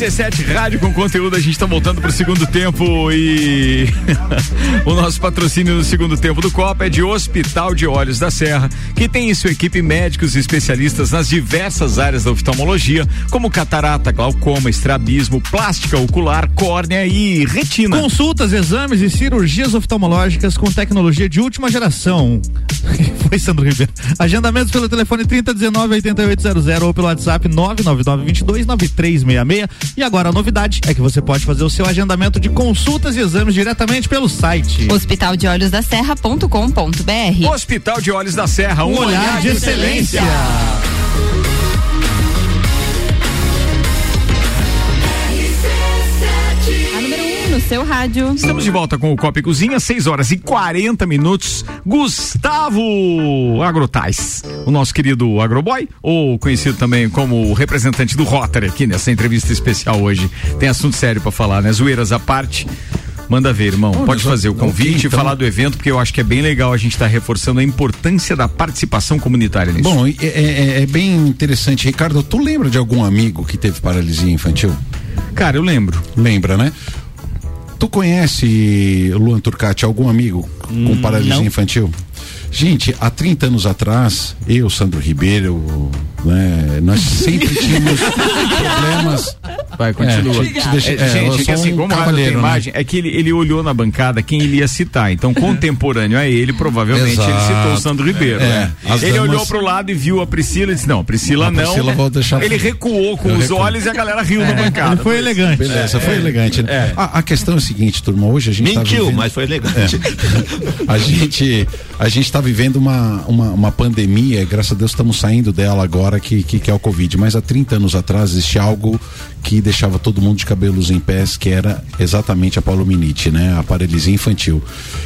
RC7 Rádio com conteúdo, a gente está voltando para o segundo tempo e o nosso patrocínio no segundo tempo do Copa é de Hospital de Olhos da Serra, que tem em sua equipe médicos e especialistas nas diversas áreas da oftalmologia, como catarata, glaucoma, estrabismo, plástica ocular, córnea e retina. Consultas, exames e cirurgias oftalmológicas com tecnologia de última geração. Foi Sandro Ribeiro. Agendamentos pelo telefone 3019 8800 ou pelo WhatsApp 999 22 9366. E agora a novidade é que você pode fazer o seu agendamento de consultas e exames diretamente pelo site. Hospital de Olhos da Serra.com.br. Hospital de Olhos da Serra, um, Um olhar de excelência. A seu rádio. Estamos de volta com o Copa e Cozinha, 6 horas e 40 minutos. Gustavo Agrotais, o nosso querido agroboy, ou conhecido também como o representante do Rotary aqui nessa entrevista especial hoje. Tem assunto sério pra falar, né? Zoeiras à parte. Manda ver, irmão. Pode fazer o convite ok, e então. falar do evento, porque eu acho que é bem legal a gente estar reforçando a importância da participação comunitária nisso. Bom, é, é- é bem interessante. Ricardo, tu lembra de algum amigo que teve paralisia infantil? Cara, eu lembro. Lembra, né? Tu conhece, Luan Turcati, algum amigo com paralisia não. infantil? Gente, há 30 anos atrás, eu, Sandro Ribeiro, né, nós sempre tínhamos problemas. Vai, continua. É, te- te deixa- É, é, gente, é assim, um como a rádio tem cavalheiro, né? imagem, é que ele, ele olhou na bancada quem ele ia citar. Então, contemporâneo a ele, provavelmente ele Exato. citou o Sandro Ribeiro. É, né? Ele damas- olhou pro lado e viu a Priscila e disse: Não, Priscila A não. Priscila vou deixar- Ele recuou com Eu os recuo. olhos e a galera riu na bancada. Ele foi elegante. Beleza, É, foi é, elegante, né? é. A, a questão é a seguinte, turma, hoje a gente tá Mentiu, vivendo- mas foi elegante. A gente a gente está vivendo uma, uma, uma pandemia, graças a Deus estamos saindo dela agora, que, que, que é o Covid. Mas há 30 anos atrás existia algo que deixava todo mundo de cabelos em pés, que era exatamente a paulominite, né? A paralisia infantil.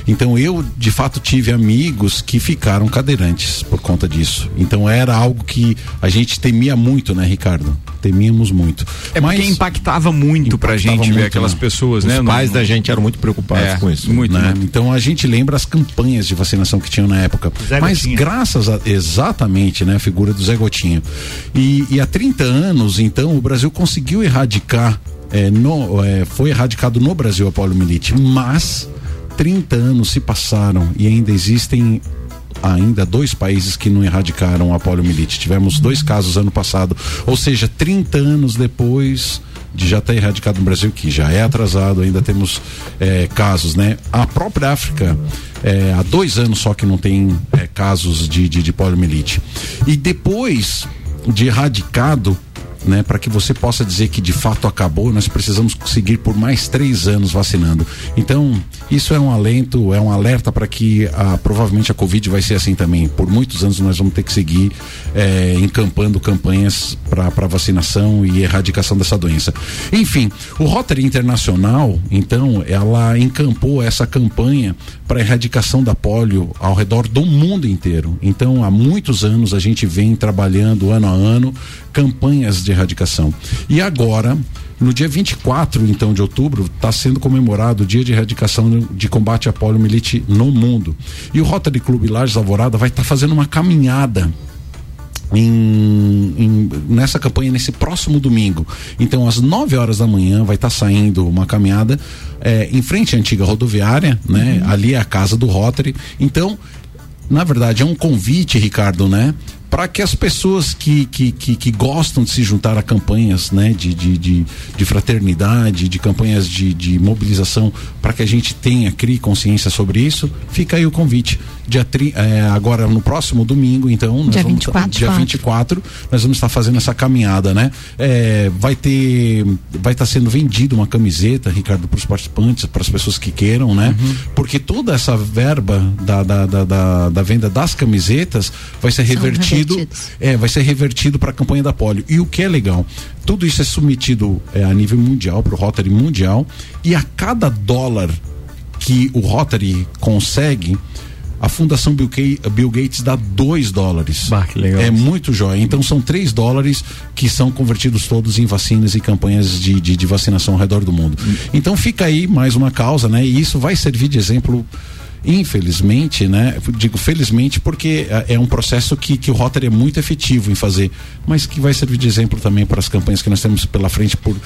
Então eu, de fato, tive amigos que ficaram cadeirantes por conta disso. Então era algo que a gente temia muito, né, Ricardo? Temíamos muito. É porque impactava muito pra gente ver muito, aquelas né? pessoas, Os né? pais Não- da gente eram muito preocupados É, com isso. muito, né? muito. Então a gente lembra as campanhas de vacinação que tinham na época. Zé Mas Gotinha. graças a. Exatamente, né? A figura do Zé Gotinha. E, e há 30 anos, então, o Brasil conseguiu erradicar. é, no, é, foi erradicado no Brasil a poliomielite, mas 30 anos se passaram e ainda existem ainda dois países que não erradicaram a poliomielite. Tivemos dois casos ano passado, ou seja, 30 anos depois de já estar erradicado no Brasil, que já é atrasado, ainda temos é, casos, né? A própria África, é, há dois anos só que não tem é, casos de, de, de poliomielite. E depois de erradicado, né, para que você possa dizer que de fato acabou, nós precisamos seguir por mais três anos vacinando. Então, isso é um alento, é um alerta para que ah, provavelmente a Covid vai ser assim também. Por muitos anos nós vamos ter que seguir eh, encampando campanhas para vacinação e erradicação dessa doença. Enfim, o Rotary Internacional, então, ela encampou essa campanha para erradicação da polio ao redor do mundo inteiro. Então, há muitos anos a gente vem trabalhando ano a ano campanhas de erradicação. E agora, no dia 24, então, de outubro, está sendo comemorado o dia de erradicação de combate à poliomielite no mundo. E o Rotary Clube Lages Alvorada vai estar tá fazendo uma caminhada em, em, nessa campanha nesse próximo domingo. Então, às 9 horas da manhã, vai estar tá saindo uma caminhada é, em frente à antiga rodoviária, né? Uhum. Ali é a casa do Rotary. Então, na verdade, é um convite, Ricardo, né? Para que as pessoas que, que, que, que, gostam de se juntar a campanhas né, de, de, de, de fraternidade, de campanhas de, de mobilização, para que a gente tenha, crie consciência sobre isso, fica aí o convite. Dia tri, é, agora no próximo domingo, então, dia, vamos, 24, dia 24, nós vamos estar fazendo essa caminhada, né? É, vai ter, vai estar sendo vendida uma camiseta, Ricardo, para os participantes, para as pessoas que queiram, né? Uhum. Porque toda essa verba da, da, da, da, da venda das camisetas vai ser revertida revertido, é, vai ser revertido para a campanha da polio. E o que é legal, tudo isso é submetido é, a nível mundial, para o Rotary mundial, e a cada dólar que o Rotary consegue, a Fundação Bill, Gates dá 2 dólares. Bah, que legal. É muito jóia. Então são 3 dólares que são convertidos todos em vacinas e campanhas de, de, de vacinação ao redor do mundo. Hum. Então fica aí mais uma causa, né? E isso vai servir de exemplo Infelizmente, né? Digo felizmente porque é, é um processo que, que o Rotary é muito efetivo em fazer, mas que vai servir de exemplo também para as campanhas que nós temos pela frente por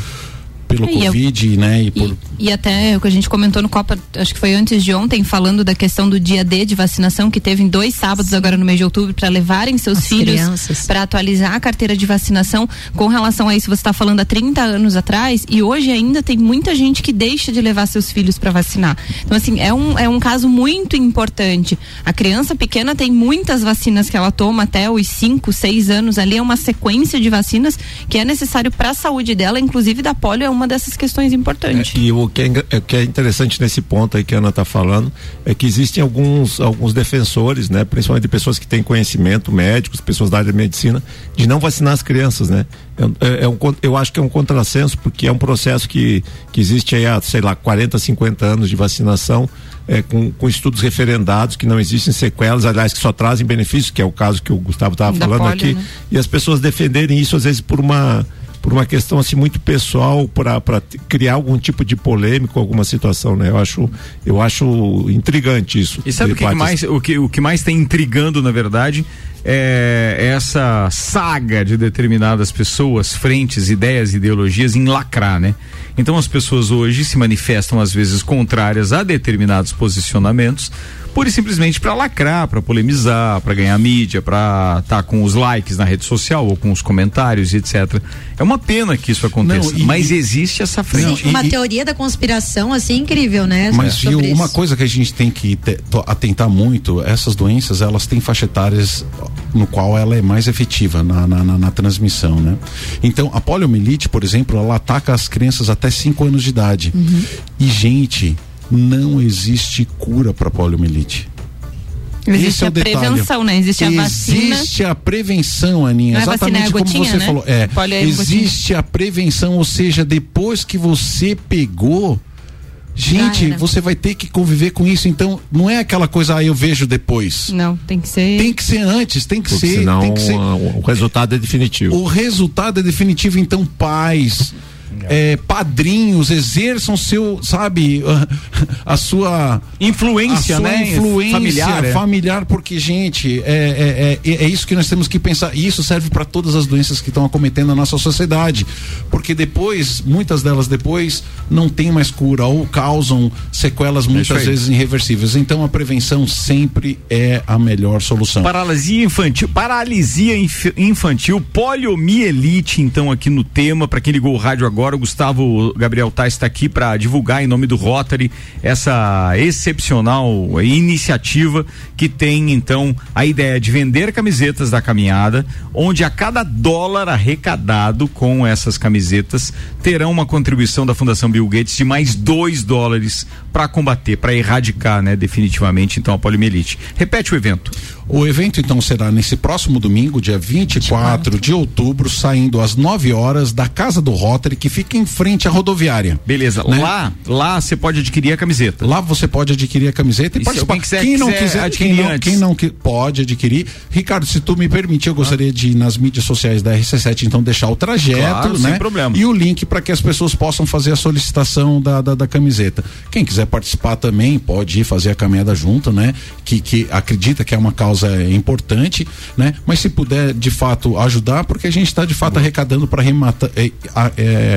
pelo e Covid, eu, né? E, por... e, até o que a gente comentou no Copa, acho que foi antes de ontem, falando da questão do dia D de vacinação, que teve em dois sábados agora no mês de outubro, para levarem seus As filhos para atualizar a carteira de vacinação. Com relação a isso, você está falando há 30 anos atrás, e hoje ainda tem muita gente que deixa de levar seus filhos para vacinar. Então, assim, é um, é um caso muito importante. A criança pequena tem muitas vacinas que ela toma até os 5, 6 anos ali, é uma sequência de vacinas que é necessário para a saúde dela, inclusive da polio é uma dessas questões importantes. É, e o que, é, o que é interessante nesse ponto aí que a Ana está falando é que existem alguns, alguns defensores, né, principalmente de pessoas que têm conhecimento, médicos, pessoas da área de medicina, de não vacinar as crianças, né? É, é um, eu acho que é um contrassenso, porque é um processo que, que existe aí há, sei lá, 40, 50 anos de vacinação. É, com, com, estudos referendados que não existem sequelas, aliás, que só trazem benefícios, que é o caso que o Gustavo estava falando polio, aqui, né? e as pessoas defenderem isso às vezes por uma por uma questão assim muito pessoal para criar algum tipo de polêmico, alguma situação, né? Eu acho, eu acho intrigante isso. E sabe o que, que, mais, o que, o que mais tem intrigando, na verdade, é essa saga de determinadas pessoas, frentes, ideias, ideologias em lacrar, né? Então as pessoas hoje se manifestam às vezes contrárias a determinados posicionamentos, pura e simplesmente para lacrar, para polemizar, para ganhar mídia, para estar tá com os likes na rede social ou com os comentários, etc. É uma pena que isso aconteça, não, e, mas existe essa frente. Sim, uma e, teoria da conspiração assim incrível, né? Mas viu, uma coisa que a gente tem que te, atentar muito, essas doenças elas têm faixa etárias no qual ela é mais efetiva na, na, na, na transmissão, né? Então a poliomielite, por exemplo, ela ataca as crianças até 5 anos de idade. Uhum. E gente, não existe cura para poliomielite. Existe é a prevenção, né? Existe a vacina. Existe a prevenção, Aninha. Não é exatamente é gotinha, como você né? falou. É, é existe a prevenção, ou seja, depois que você pegou, Gente, você vai ter que conviver com isso, então não é aquela coisa, ah, eu vejo depois. Não, tem que ser. Tem que ser antes, tem que Porque ser. Senão tem que ser. o resultado é definitivo. O resultado é definitivo, então, pais é, padrinhos, exerçam seu, sabe, a, a sua influência, a sua né? Influência familiar, é. familiar, porque, gente, é, é, é, é isso que nós temos que pensar. E isso serve para todas as doenças que estão acometendo a nossa sociedade. Porque depois, muitas delas depois, não tem mais cura ou causam sequelas muitas vezes irreversíveis. Então a prevenção sempre é a melhor solução. Paralisia infantil, paralisia inf- infantil, poliomielite, então aqui no tema, para quem ligou o rádio agora, o Gustavo Gabriel Tais está aqui para divulgar em nome do Rotary essa excepcional iniciativa que tem então a ideia de vender camisetas da caminhada, onde a cada dólar arrecadado com essas camisetas terão uma contribuição da Fundação Bill Gates de mais dois dólares para combater, para erradicar, né, definitivamente então a poliomielite. Repete o evento. O evento então será nesse próximo domingo, dia 24 de outubro, saindo às 9 horas da casa do Rotary, que fica em frente à rodoviária. Beleza. Né? Lá, lá você pode adquirir a camiseta. Lá você pode adquirir a camiseta e, E participar. quiser- quem não quiser quiser, adquirir quem não, quem não que- pode adquirir. Ricardo, se tu me permitir, eu gostaria de ir nas mídias sociais da RC7 então deixar o trajeto, Claro, né? sem problema. E o link para que as pessoas possam fazer a solicitação da, da, da camiseta. Quem quiser participar também pode ir fazer a caminhada junto, né? Que, que acredita que é uma causa importante, né? Mas se puder de fato ajudar, porque a gente está de fato arrecadando para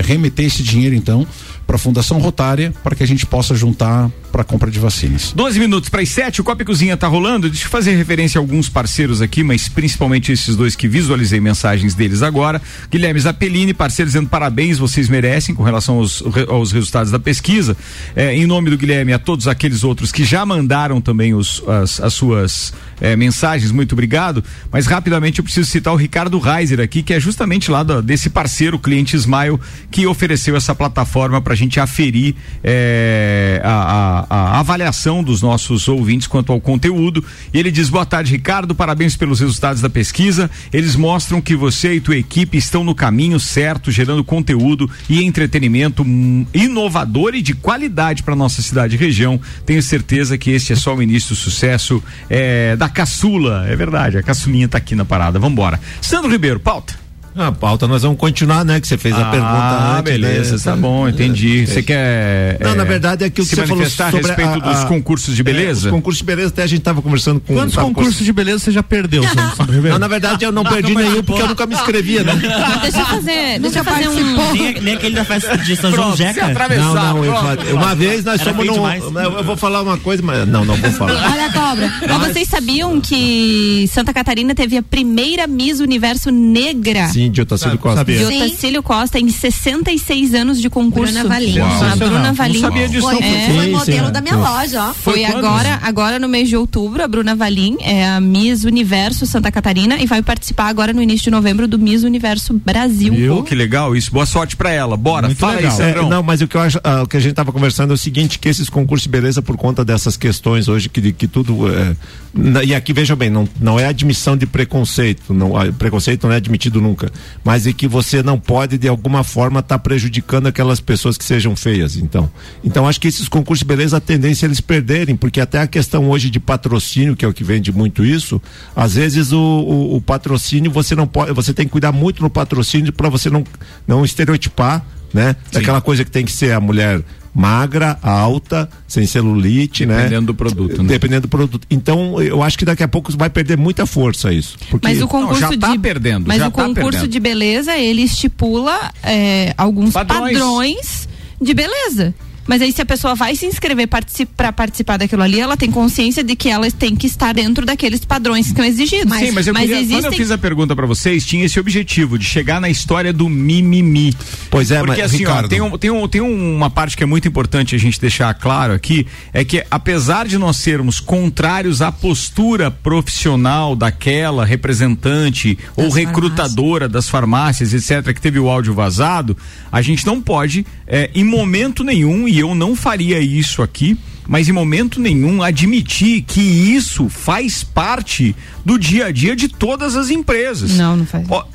remeter esse dinheiro então para a Fundação Rotária para que a gente possa juntar para compra de vacinas. 12 minutos para as 7, o Copa Cozinha tá rolando. Deixa eu fazer referência a alguns parceiros aqui, mas principalmente esses dois que visualizei mensagens deles agora. Guilherme Zappellini, parceiro dizendo parabéns, vocês merecem com relação aos, aos resultados da pesquisa. É, em nome do Guilherme, a todos aqueles outros que já mandaram também os, as, as suas é, mensagens, muito obrigado. Mas rapidamente eu preciso citar o Ricardo Reiser aqui, que é justamente lá da- desse parceiro, cliente Smile, que ofereceu essa plataforma para gente aferir é, a, a- a avaliação dos nossos ouvintes quanto ao conteúdo. E ele diz: Boa tarde, Ricardo, parabéns pelos resultados da pesquisa. Eles mostram que você e tua equipe estão no caminho certo, gerando conteúdo e entretenimento inovador e de qualidade para nossa cidade e região. Tenho certeza que este é só o início do sucesso é, da caçula. É verdade, a caçulinha tá aqui na parada. Vambora. Sandro Ribeiro, pauta. A pauta nós vamos continuar, né? Que você fez a Ah, pergunta antes. beleza, né? tá bom, entendi. Você quer. Não, é, na verdade é aquilo se que você falou sobre a respeito a- dos a- concursos de É, beleza? os concursos de beleza, até a gente tava conversando com Quantos concursos de beleza você já perdeu? Não, na verdade eu não perdi nenhum porque eu nunca me inscrevia, né? Deixa eu fazer, deixa eu fazer um. Nem, nem aquele da festa de São João Pronto, Jeca. Não, não, eu fa- uma vez nós fomos num, eu vou falar uma coisa, mas não, não vou falar. Olha a cobra. Mas vocês sabiam que Santa Catarina teve a primeira Miss Universo negra? Sim, de Otacílio Costa. De Sabia. Otacílio Costa em 66 anos de concurso. Bruna Valim. A. Bruna Não Valim. sabia disso, Foi, não. é. Foi modelo da minha loja, ó. Foi, Foi agora, agora no mês de outubro, a Bruna Valim é a Miss Universo Santa Catarina e vai participar agora no início de novembro do Miss Universo Brasil. Que legal isso. Boa sorte pra ela. Bora, fala aí, É, não, mas o que eu acho, ah, o que a gente estava conversando é o seguinte, que esses concursos de beleza por conta dessas questões hoje que, que tudo é, na- e aqui veja bem, não, não é admissão de preconceito, não, ah, preconceito não é admitido nunca, mas é que você não pode de alguma forma estar prejudicando aquelas pessoas que sejam feias, então. Então acho que esses concursos de beleza a tendência é eles perderem, porque até a questão hoje de patrocínio, que é o que vende muito isso, às vezes o, o, o patrocínio você não pode, você tem que cuidar muito no patrocínio para você não não estereotipar né? Daquela coisa que tem que ser a mulher magra, alta, sem celulite, né? Dependendo do produto, né? Dependendo do produto. Então, eu acho que daqui a pouco vai perder muita força isso. Porque Mas o concurso já tá de perdendo, Mas já o tá concurso perdendo. de beleza, ele estipula é, alguns Padrões. padrões. de beleza. Mas aí se a pessoa vai se inscrever para participar daquilo ali, ela tem consciência de que ela tem que estar dentro daqueles padrões que são exigidos. Sim, mas eu queria, quando eu existem fiz a pergunta pra vocês, tinha esse objetivo de chegar na história do mimimi. Pois é, Porque mas, assim, ó, Ricardo- tem, um, tem, um, tem uma parte que é muito importante a gente deixar claro aqui, é que apesar de nós sermos contrários à postura profissional daquela representante ou recrutadora das farmácias, etc., que teve o áudio vazado, a gente não pode, é, em momento nenhum, e eu não faria isso aqui, mas em momento nenhum admitir que isso faz parte do dia a dia de todas as empresas. Não, não faz. Ó,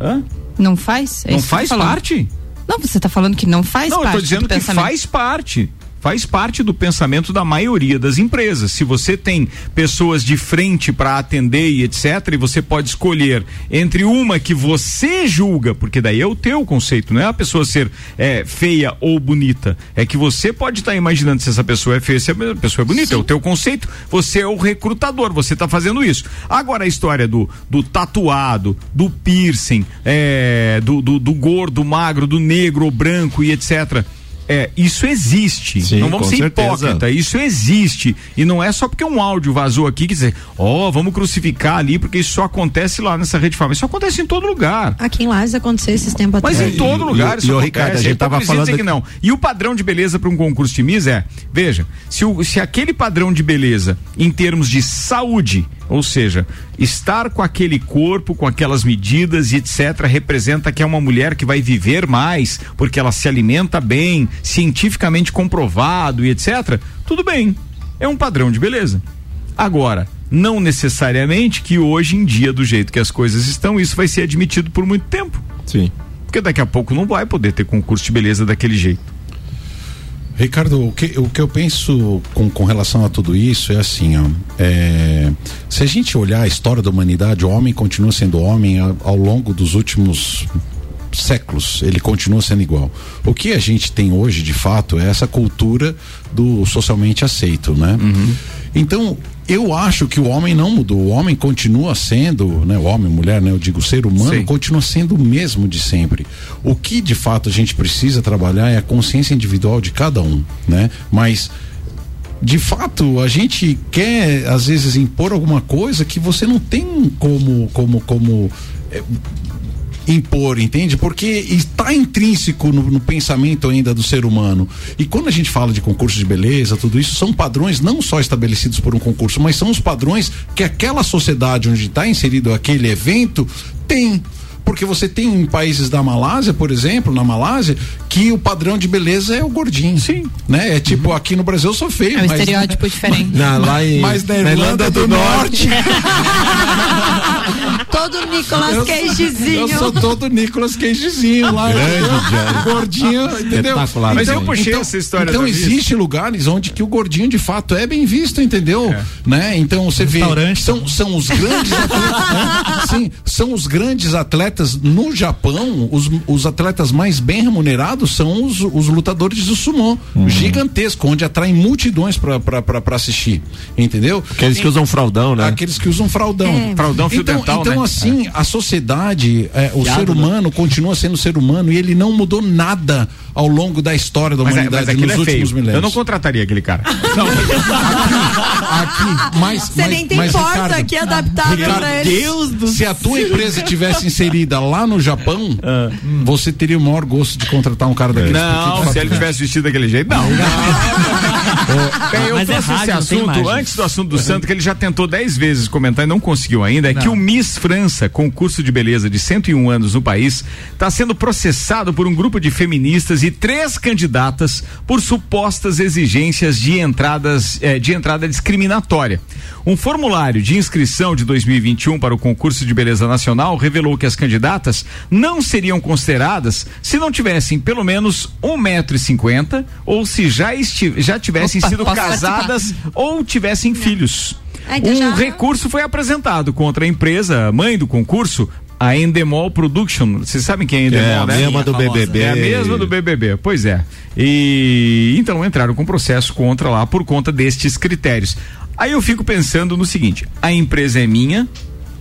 Hã? Não faz? É Não faz tá parte? Não, você está falando que não faz não, eu parte tô dizendo do que pensamento. faz parte. Faz parte do pensamento da maioria das empresas. Se você tem pessoas de frente para atender e etc, e você pode escolher entre uma que você julga, porque daí é o teu conceito, não é a pessoa ser é, feia ou bonita, é que você pode estar tá imaginando se essa pessoa é feia, se a pessoa é bonita, Sim. é o teu conceito, você é o recrutador, você está fazendo isso. Agora a história do, do tatuado, do piercing, é, do, do, do gordo, magro, do negro ou branco e etc é, isso existe. Sim, não vamos ser certeza. hipócrita, isso existe. E não é só porque um áudio vazou aqui que dizer, ó, oh, vamos crucificar ali, porque isso só acontece lá nessa rede farm. Isso acontece em todo lugar. Aqui em Lages aconteceu esses tempos Mas em todo lugar e, isso e, acontece. Ricardo, a gente tava falando que não. E o padrão de beleza para um concurso de Miss é, veja, se, o, se aquele padrão de beleza em termos de saúde ou seja, estar com aquele corpo, com aquelas medidas e etc., representa que é uma mulher que vai viver mais, porque ela se alimenta bem, cientificamente comprovado e etc. Tudo bem. É um padrão de beleza. Agora, não necessariamente que hoje em dia, do jeito que as coisas estão, isso vai ser admitido por muito tempo. Sim. Porque daqui a pouco não vai poder ter concurso de beleza daquele jeito. Ricardo, o que, o que eu penso com, com relação a tudo isso é assim, ó, é, se a gente olhar a história da humanidade, o homem continua sendo homem ao, ao longo dos últimos séculos, ele continua sendo igual. O que a gente tem hoje, de fato, é essa cultura do socialmente aceito, né? Uhum. Então, eu acho que o homem não mudou. O homem continua sendo, né? O homem, mulher, né? Eu digo, ser humano Sim. continua sendo o mesmo de sempre. O que de fato a gente precisa trabalhar é a consciência individual de cada um, né? Mas de fato a gente quer às vezes impor alguma coisa que você não tem como como como é, impor, entende? Porque está intrínseco no, no, pensamento ainda do ser humano. E quando a gente fala de concurso de beleza, tudo isso são padrões não só estabelecidos por um concurso, mas são os padrões que aquela sociedade onde está inserido aquele evento tem porque você tem em países da Malásia, por exemplo, na Malásia, que o padrão de beleza é o gordinho. Sim. Né? É tipo, uhum. aqui no Brasil eu sou feio. É um mas, estereótipo diferente. Na, lá em, mas na Irlanda, na Irlanda do, do, Norte. todo Nicolas Cagezinho. Eu sou todo Nicolas Cagezinho lá. Grande, gordinho, entendeu? Mas então, eu puxei então, essa história Então existe lugares onde que o gordinho de fato é bem visto, entendeu? É. Né? Então você vê. São, são os grandes atletas. né? Sim, são os grandes atletas no Japão, os, os atletas mais bem remunerados são os, os lutadores do sumô. Uhum. Gigantesco, onde atraem multidões para assistir. Entendeu? Aqueles que usam fraldão, né? Aqueles que usam fraldão. É. Fraldão fio então, dental, então né? assim, é. a sociedade, é, o ser né? humano né? continua sendo ser humano e ele não mudou nada ao longo da história da mas é, humanidade é, nos é últimos feio. milênios. Eu não contrataria aquele cara. Não, aqui, mas, Você mas, nem tem mas, porta Ricardo, aqui adaptada pra ele. Deus do Se a tua empresa tivesse inserida lá no Japão, ah. você teria o maior gosto de contratar um cara daquele. Não, se ele tivesse vestido daquele jeito, não. Bem, eu Mas trouxe é esse assunto antes do assunto do Santo, que ele já tentou dez vezes comentar e não conseguiu ainda, é não. que o Miss França, concurso de beleza de 101 anos no país, está sendo processado por um grupo de feministas e três candidatas por supostas exigências de entradas eh, de entrada discriminatória. Um formulário de inscrição de 2021 para o concurso de beleza nacional revelou que as candidatas não seriam consideradas se não tivessem pelo menos um metro e cinquenta ou se já, já tivessem Opa, sido casadas participar. ou tivessem não. filhos. Um já... recurso foi apresentado contra a empresa mãe do concurso, a Endemol Production. Vocês sabem quem é Endemol, é, a né? mesma do BBB. É a mesma do BBB, pois é. E então entraram com processo contra lá por conta destes critérios. Aí eu fico pensando no seguinte: a empresa é minha,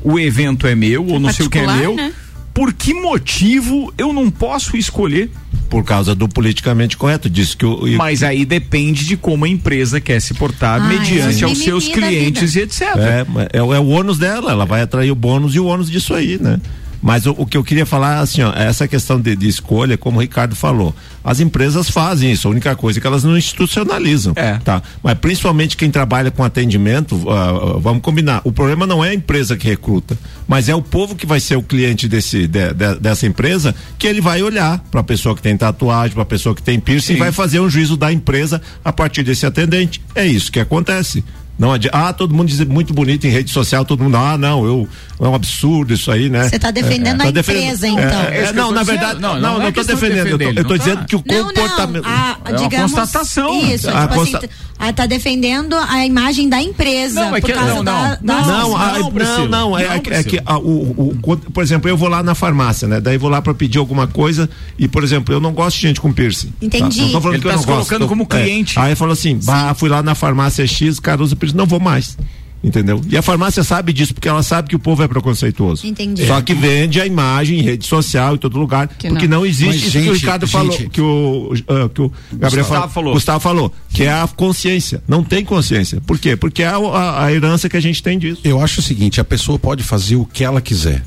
o evento é meu, ou não sei o que é meu. Né? Por que motivo eu não posso escolher? Por causa do politicamente correto, disse que o. Mas aí depende de como a empresa quer se portar ah, mediante é. aos seus clientes e etc. É, é, é o ônus dela, ela vai atrair o bônus e o ônus disso aí, né? Mas o, o, que eu queria falar, assim, ó, essa questão de, de, escolha, como o Ricardo falou, as empresas fazem isso, a única coisa é que elas não institucionalizam. É. Tá? Mas principalmente quem trabalha com atendimento, uh, uh, vamos combinar, o problema não é a empresa que recruta, mas é o povo que vai ser o cliente desse, de, de, dessa empresa, que ele vai olhar para a pessoa que tem tatuagem, para a pessoa que tem piercing, Sim. e vai fazer um juízo da empresa a partir desse atendente. É isso que acontece Não adianta. Ah, todo mundo diz muito bonito em rede social, todo mundo, ah, não, eu, é um absurdo isso aí, né? Você está defendendo é, a empresa, então. É, é, não, na verdade, não, não, não, estou defendendo. Eu eu tô dizendo que o comportamento. A, é uma constatação. Isso, a tipo consta... assim, está defendendo a imagem da empresa. Não, é que, não, não, da, não, não, a, não, não, é, é que a, o, o, por exemplo, eu vou lá na farmácia, né? Daí vou lá para pedir alguma coisa e, por exemplo, eu não gosto de gente com piercing. Entendi. Tá? Não tô falando Ele que tá eu não se colocando como cliente. Aí falou assim, bah, fui lá na farmácia X, cara usa piercing, não vou mais entendeu? E a farmácia sabe disso porque ela sabe que o povo é preconceituoso. Entendi. Só que vende a imagem em rede social em todo lugar, que porque não, não existe Mas, isso gente, que o Ricardo gente, falou, que o, uh, que o Gabriel Gustavo falou, Gustavo falou, que é a consciência. Não tem consciência. Por quê? Porque é a, a, a herança que a gente tem disso. Eu acho o seguinte, a pessoa pode fazer o que ela quiser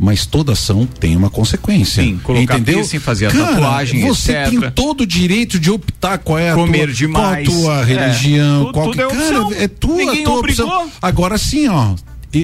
mas toda ação tem uma consequência. Sim, colocar entendeu? Sem fazer a Cara, tatuagem, você etc. tem todo o direito de optar qual é a Comer tua, demais, qual a tua religião, é. qual tudo, tudo que, é cara, é tua, Ninguém tua obrigou. opção. Agora sim, ó,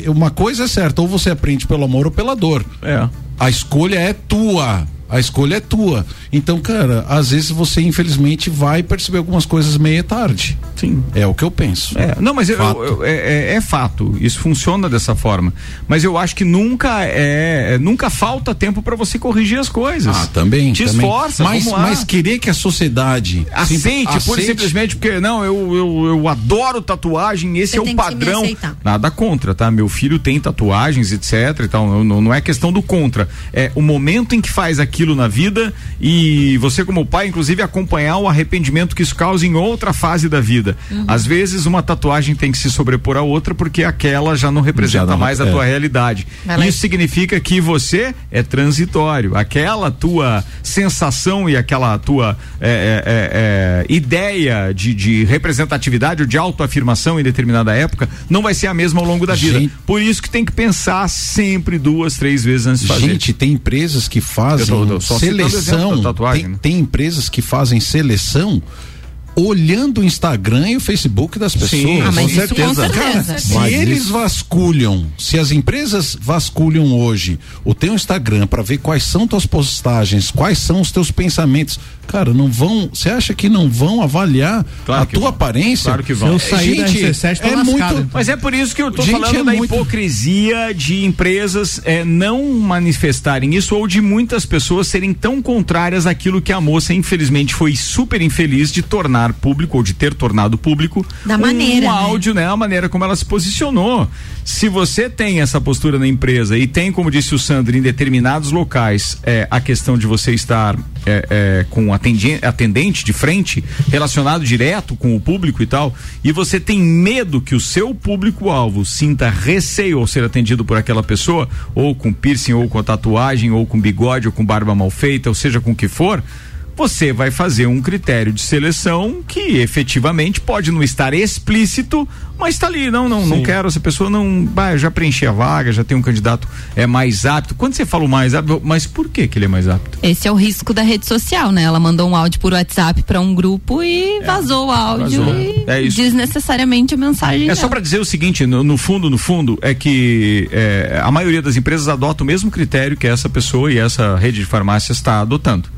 uma coisa é certa, ou você aprende pelo amor ou pela dor. É. A escolha é tua. A escolha é tua. Então, cara, às vezes você infelizmente vai perceber algumas coisas meia tarde. Sim. É o que eu penso. É, não, mas fato. Eu, eu, é, é, fato. Isso funciona dessa forma. Mas eu acho que nunca é, nunca falta tempo para você corrigir as coisas. Ah, também. Te também. esforça. Mas, mas querer que a sociedade aceite, aceite. e simplesmente porque não, eu, eu, eu adoro tatuagem. Esse você é o padrão. Nada contra, tá? Meu filho tem tatuagens, etc. E tal. Não, não é questão do contra. É o momento em que faz aquilo na vida e você como pai, inclusive, acompanhar o arrependimento que isso causa em outra fase da vida. Uhum. Às vezes uma tatuagem tem que se sobrepor a outra porque aquela já não representa já não, mais a é. tua realidade. Isso significa que você é transitório. Aquela tua sensação e aquela tua é, é, é, é ideia de, de, representatividade ou de autoafirmação em determinada época não vai ser a mesma ao longo da vida. Gente, Por isso que tem que pensar sempre duas, três vezes antes de fazer. Gente, tem empresas que fazem seleção. Tatuagem, tem, né? tem empresas que fazem seleção olhando o Instagram e o Facebook das pessoas. Sim, ah, com, certeza. com certeza. Cara, se eles isso... vasculham, se as empresas vasculham hoje o teu Instagram para ver quais são tuas postagens, quais são os teus pensamentos, cara, não vão. Você acha que não vão avaliar claro a tua vão. aparência? Claro que vão. Eu sair Gente, da RC7, é muito. Então. Mas é por isso que eu tô Gente, falando é da muito... hipocrisia de empresas é, não manifestarem isso ou de muitas pessoas serem tão contrárias àquilo que a moça, infelizmente, foi super infeliz de tornar público ou de ter tornado público da um, maneira, um áudio, né? A maneira como ela se posicionou. Se você tem essa postura na empresa e tem, como disse o Sandro, em determinados locais é, a questão de você estar é, é, com atendente de frente, relacionado direto com o público e tal, e você tem medo que o seu público-alvo sinta receio ao ser atendido por aquela pessoa, ou com piercing, ou com tatuagem, ou com bigode, ou com barba mal feita, ou seja, com o que for, você vai fazer um critério de seleção que efetivamente pode não estar explícito, mas está ali. Não, não, Sim. não quero. Essa pessoa não. Bah, já preenchi a vaga, já tem um candidato é mais apto. Quando você fala o mais apto, mas por que, que ele é mais apto? Esse é o risco da rede social, né? Ela mandou um áudio por WhatsApp para um grupo e é, vazou o áudio vazou. e é isso. desnecessariamente a mensagem. É dela. só para dizer o seguinte: no, no, fundo, no fundo, é que é, a maioria das empresas adota o mesmo critério que essa pessoa e essa rede de farmácias está adotando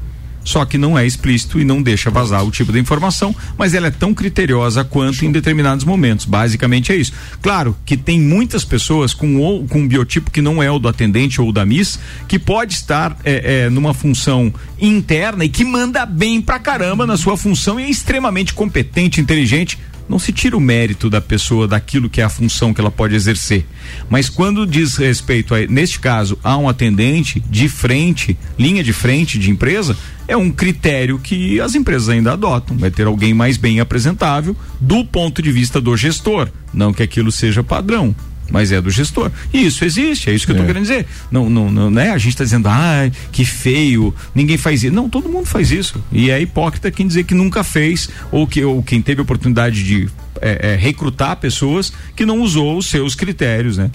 só que não é explícito e não deixa vazar o tipo de informação, mas ela é tão criteriosa quanto em determinados momentos. Basicamente é isso. Claro que tem muitas pessoas com, com um biotipo que não é o do atendente ou da Miss, que pode estar é, é, numa função interna e que manda bem pra caramba na sua função e é extremamente competente, inteligente não se tira o mérito da pessoa daquilo que é a função que ela pode exercer. Mas quando diz respeito a, neste caso, a um atendente de frente, linha de frente de empresa, é um critério que as empresas ainda adotam. Vai ter alguém mais bem apresentável do ponto de vista do gestor, não que aquilo seja padrão mas é do gestor. E isso existe, é isso que eu estou é. querendo dizer. Não, não, não, né? A gente está dizendo, ah, que feio, ninguém faz isso. Não, todo mundo faz isso. E é hipócrita quem dizer que nunca fez, ou, que, ou quem teve oportunidade de é, é, recrutar pessoas que não usou os seus critérios, né?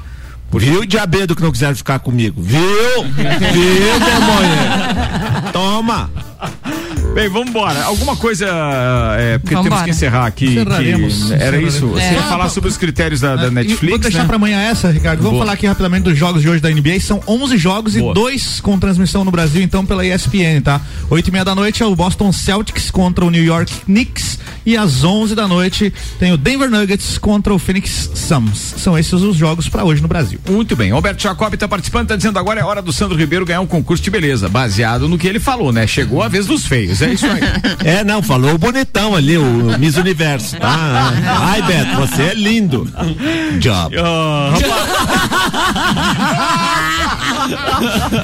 Porque... Viu, diabedo, que não quiseram ficar comigo? Viu? Viu, demônio? Toma! Bem, vamos embora. Alguma coisa, é, porque Vambora. temos que encerrar aqui. Encerraremos. que era isso? Você ia É. falar sobre os critérios da, da E Netflix, Vou deixar né? pra amanhã essa, Ricardo. Vamos Boa. falar aqui rapidamente dos jogos de hoje da NBA. São 11 jogos Boa. e dois com transmissão no Brasil, então pela ESPN, tá? 8 e meia da noite é o Boston Celtics contra o New York Knicks. E às 11 da noite tem o Denver Nuggets contra o Phoenix Suns. São esses os jogos pra hoje no Brasil. Muito bem. Roberto Jacob tá participando, tá dizendo agora é hora do Sandro Ribeiro ganhar um concurso de beleza, baseado no que ele falou, né? Chegou a vez dos feios, é isso aí. É, não, falou o bonitão ali, o Miss Universo, tá? Ai, Beto, você é lindo. Job.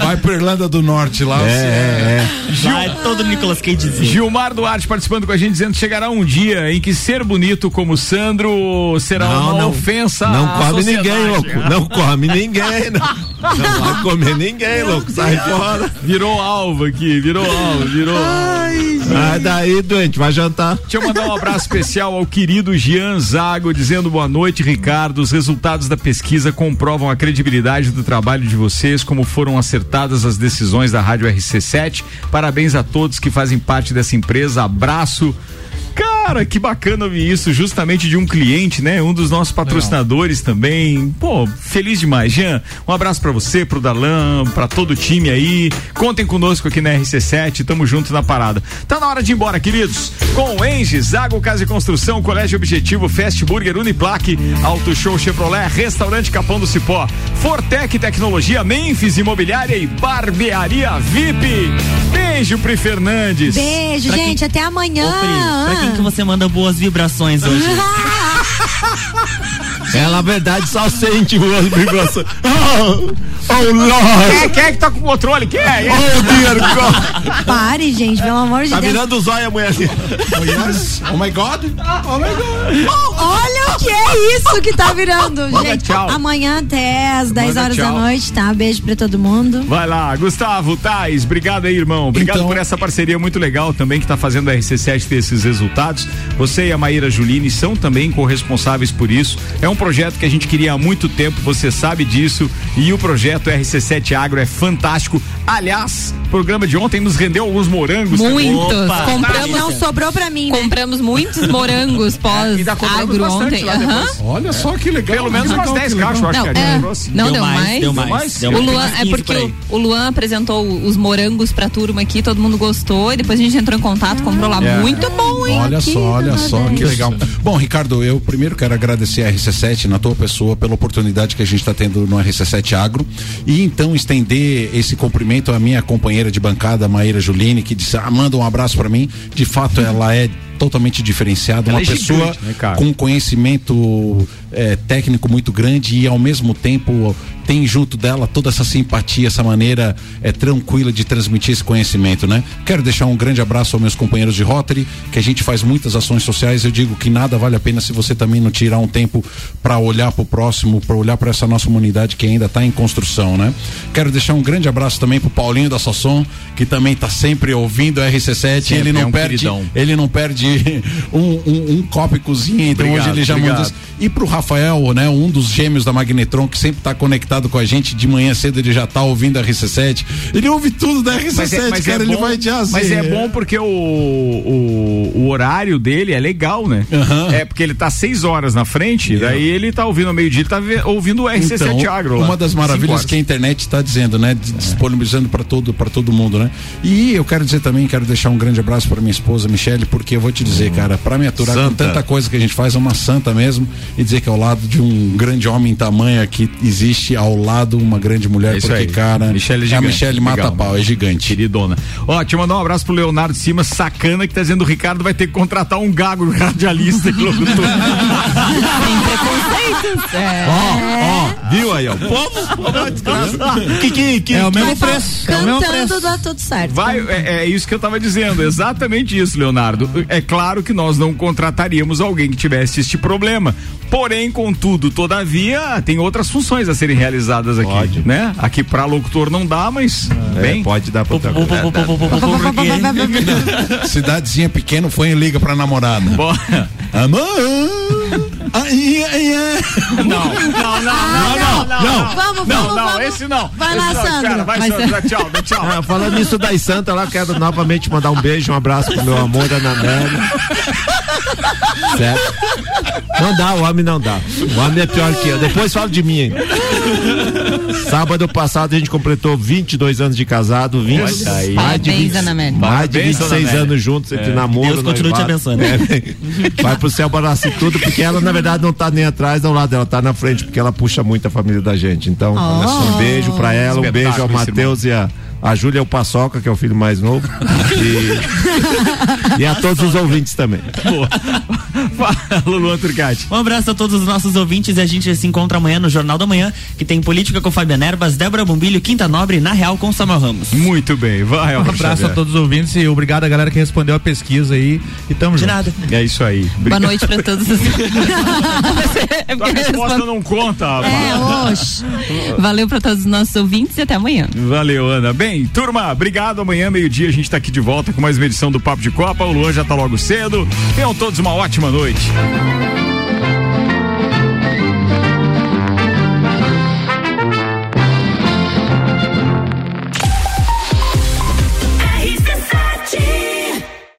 Vai pra Irlanda do Norte lá. É, Vai todo Nicolas Cagezinho. Gilmar Duarte participando com a gente, dizendo que chegará um dia em que ser bonito como Sandro será Não, uma não. ofensa Não sociedade. ninguém, louco. Não come ninguém. Não, não vai comer ninguém, louco. Sai fora. Virou alvo aqui, virou alvo, virou. Sai daí, doente, vai jantar. Deixa eu mandar um abraço especial ao querido Gian Zago, dizendo boa noite, Ricardo. Os resultados da pesquisa comprovam a credibilidade do trabalho de vocês, como foram acertadas as decisões da Rádio RC7. Parabéns a todos que fazem parte dessa empresa. Abraço. Cara, que bacana ouvir isso, justamente de um cliente, né? Um dos nossos patrocinadores também. Pô, feliz demais, Jean. Um abraço pra você, pro Darlan, pra todo o time aí. Contem conosco aqui na RC7, tamo junto na parada. Tá na hora de ir embora, queridos. Com o Enges, Zago Casa e Construção, Colégio Objetivo, Fast Burger, Uniplaque, Auto Show Chevrolet, Restaurante Capão do Cipó, Fortec Tecnologia, Memphis Imobiliária e Barbearia VIP. Beijo, Pri Fernandes. Beijo, Pra gente. Até amanhã. Pra quem que você manda boas vibrações hoje? É, na verdade, só sente boas vibrações. Oh, oh Lord. Quem é, quem é que tá com o controle? Quem é? Oh, dear God. Pare, gente, pelo amor de Tá Deus. virando os olhos a mulher assim. Oh, yes? Oh my God. Oh my God. Oh, olha o que é isso que tá virando, Manda gente. tchau. Amanhã até às 10 Manda horas tchau. da noite, tá? Beijo pra todo mundo. Vai lá, Gustavo, Tais, obrigado aí, irmão. Obrigado Então- por essa parceria muito legal também que tá fazendo a RC7 ter esses resultados. Você e a Maíra Juline são também corresponsáveis por isso. É um projeto que a gente queria há muito tempo, você sabe disso. E o projeto RC7 Agro é fantástico. Aliás, o programa de ontem nos rendeu alguns morangos. Muitos. Opa. Compramos, Não sobrou pra mim, né? compramos muitos morangos pós Ainda compramos agro bastante ontem. depois. Olha só que legal. Pelo menos umas legal, 10 que caixas, eu acho Não, que a é, gente trouxe. não Deu deu, mais, mais. deu mais, mais? deu O mais. Luan, Uns é 15 porque o, o Luan apresentou os morangos pra turma aqui, todo mundo gostou, e depois a gente entrou em contato, comprou lá. É. Muito bom, hein? Olha Aqui só, olha só, que legal. Bom, Ricardo, eu primeiro quero agradecer a RC7 na tua pessoa pela oportunidade que a gente está tendo no RC7 Agro e então estender esse cumprimento à minha companheira de bancada, Maíra Juline, que disse, ah, manda um abraço para mim. De fato, ela é totalmente diferenciada, Ela uma é pessoa gigante, né, com conhecimento eh, técnico muito grande e ao mesmo tempo tem junto dela toda essa simpatia, essa maneira eh, tranquila de transmitir esse conhecimento, né? Quero deixar um grande abraço aos meus companheiros de Rotary, que a gente faz muitas ações sociais. Eu digo que nada vale a pena se você também não tirar um tempo para olhar para o próximo, para olhar para essa nossa humanidade que ainda está em construção, né? Quero deixar um grande abraço também pro Paulinho da Sasson, que também está sempre ouvindo a RC7. Sempre, ele não é um perde, queridão. ele não perde um, um, um copo e cozinha, então Obrigado, hoje ele já obrigado. manda isso. E pro Rafael, né, um dos gêmeos da Magnetron, que sempre tá conectado com a gente, de manhã cedo ele já tá ouvindo a RC7. Ele ouve tudo da RC7, Mas é, mas cara, é ele bom, vai de assim. mas é bom porque o, o, o horário dele é legal, né? Aham. É porque ele tá seis horas na frente, daí ele tá ouvindo ao meio-dia, ele tá ouvindo o RC7 Então, Agro. lá. Uma das maravilhas que a internet está dizendo, né? Disponibilizando para todo, para todo mundo, né? E eu quero dizer também, quero deixar um grande abraço para minha esposa, Michele, porque eu vou te dizer, cara, para me aturar com Santa. tanta coisa que a gente faz, é uma santa mesmo, e dizer que ao lado de um grande homem tamanho que existe ao lado uma grande mulher, É isso porque, aí. cara, Michele é a gigante. Michele mata Legal. pau, é gigante. Queridona. Ó, te mandar um abraço pro Leonardo de Cima, sacana, que tá dizendo o Ricardo vai ter que contratar um gago radialista locutor. Tem preconceitos. É. Ó, ó, viu aí, ó. Povo, que, que, que, É o mesmo fala, preço. É o mesmo Cantando preço. dá tudo certo. Vai, é, é isso que eu tava dizendo, exatamente isso, Leonardo. É claro que nós não contrataríamos alguém que tivesse este problema. Porém, contudo, todavia, tem outras funções a serem realizadas aqui, Pode. né? Aqui pra locutor não dá, mas É, bem. pode dar porque- Cidadezinha pequena, foi e liga pra namorada. Bora. Amor! Não, não, não, não, Ah, não. Vamos, vamos, vamos. esse não. Vai lá. Espera, vai, dá tchau, tchau. Ah, falando nisso das Santa lá, quero novamente mandar um beijo, um abraço pro meu amor, Ana Amélia. Certo? Não dá, o homem não dá. O homem é pior que eu. Depois fala de mim. Sábado passado a gente completou 22 anos de casado, 20, Olha aí. mais de Parabéns, 20, Ana Amélia. mais de Parabéns, 26 Ana Amélia. anos juntos entre É. namoro, Deus continue te noivado. abençoando. É, vai pro céu abraço e tudo, porque ela na verdade não tá nem atrás do lado dela, tá na frente, porque ela puxa muito a família da gente. Então, só, um beijo pra ela, um beijo ao Matheus e a a Júlia é o Paçoca, que é o filho mais novo. E, e a todos os ouvintes também. Fala, Luan Turcati. Um abraço a todos os nossos ouvintes e a gente se encontra amanhã no Jornal da Manhã, que tem política com Fabiana Erbas, Débora Bombilho, Quinta Nobre e Na Real com Samuel Ramos. Muito bem, vai, Um abraço Xavier. a todos os ouvintes e obrigado a galera que respondeu a pesquisa aí. E tamo De junto. nada. É isso aí. Boa Obrigado. noite pra todos. é Tua porque resposta não conta, rapaz. É, oxe. Valeu pra todos os nossos ouvintes e até amanhã. Valeu, Ana. Bem, turma, obrigado. Amanhã, meio-dia, a gente tá aqui de volta com mais uma edição do Papo de Copa. O Luan já tá logo cedo. Tenham todos uma ótima noite.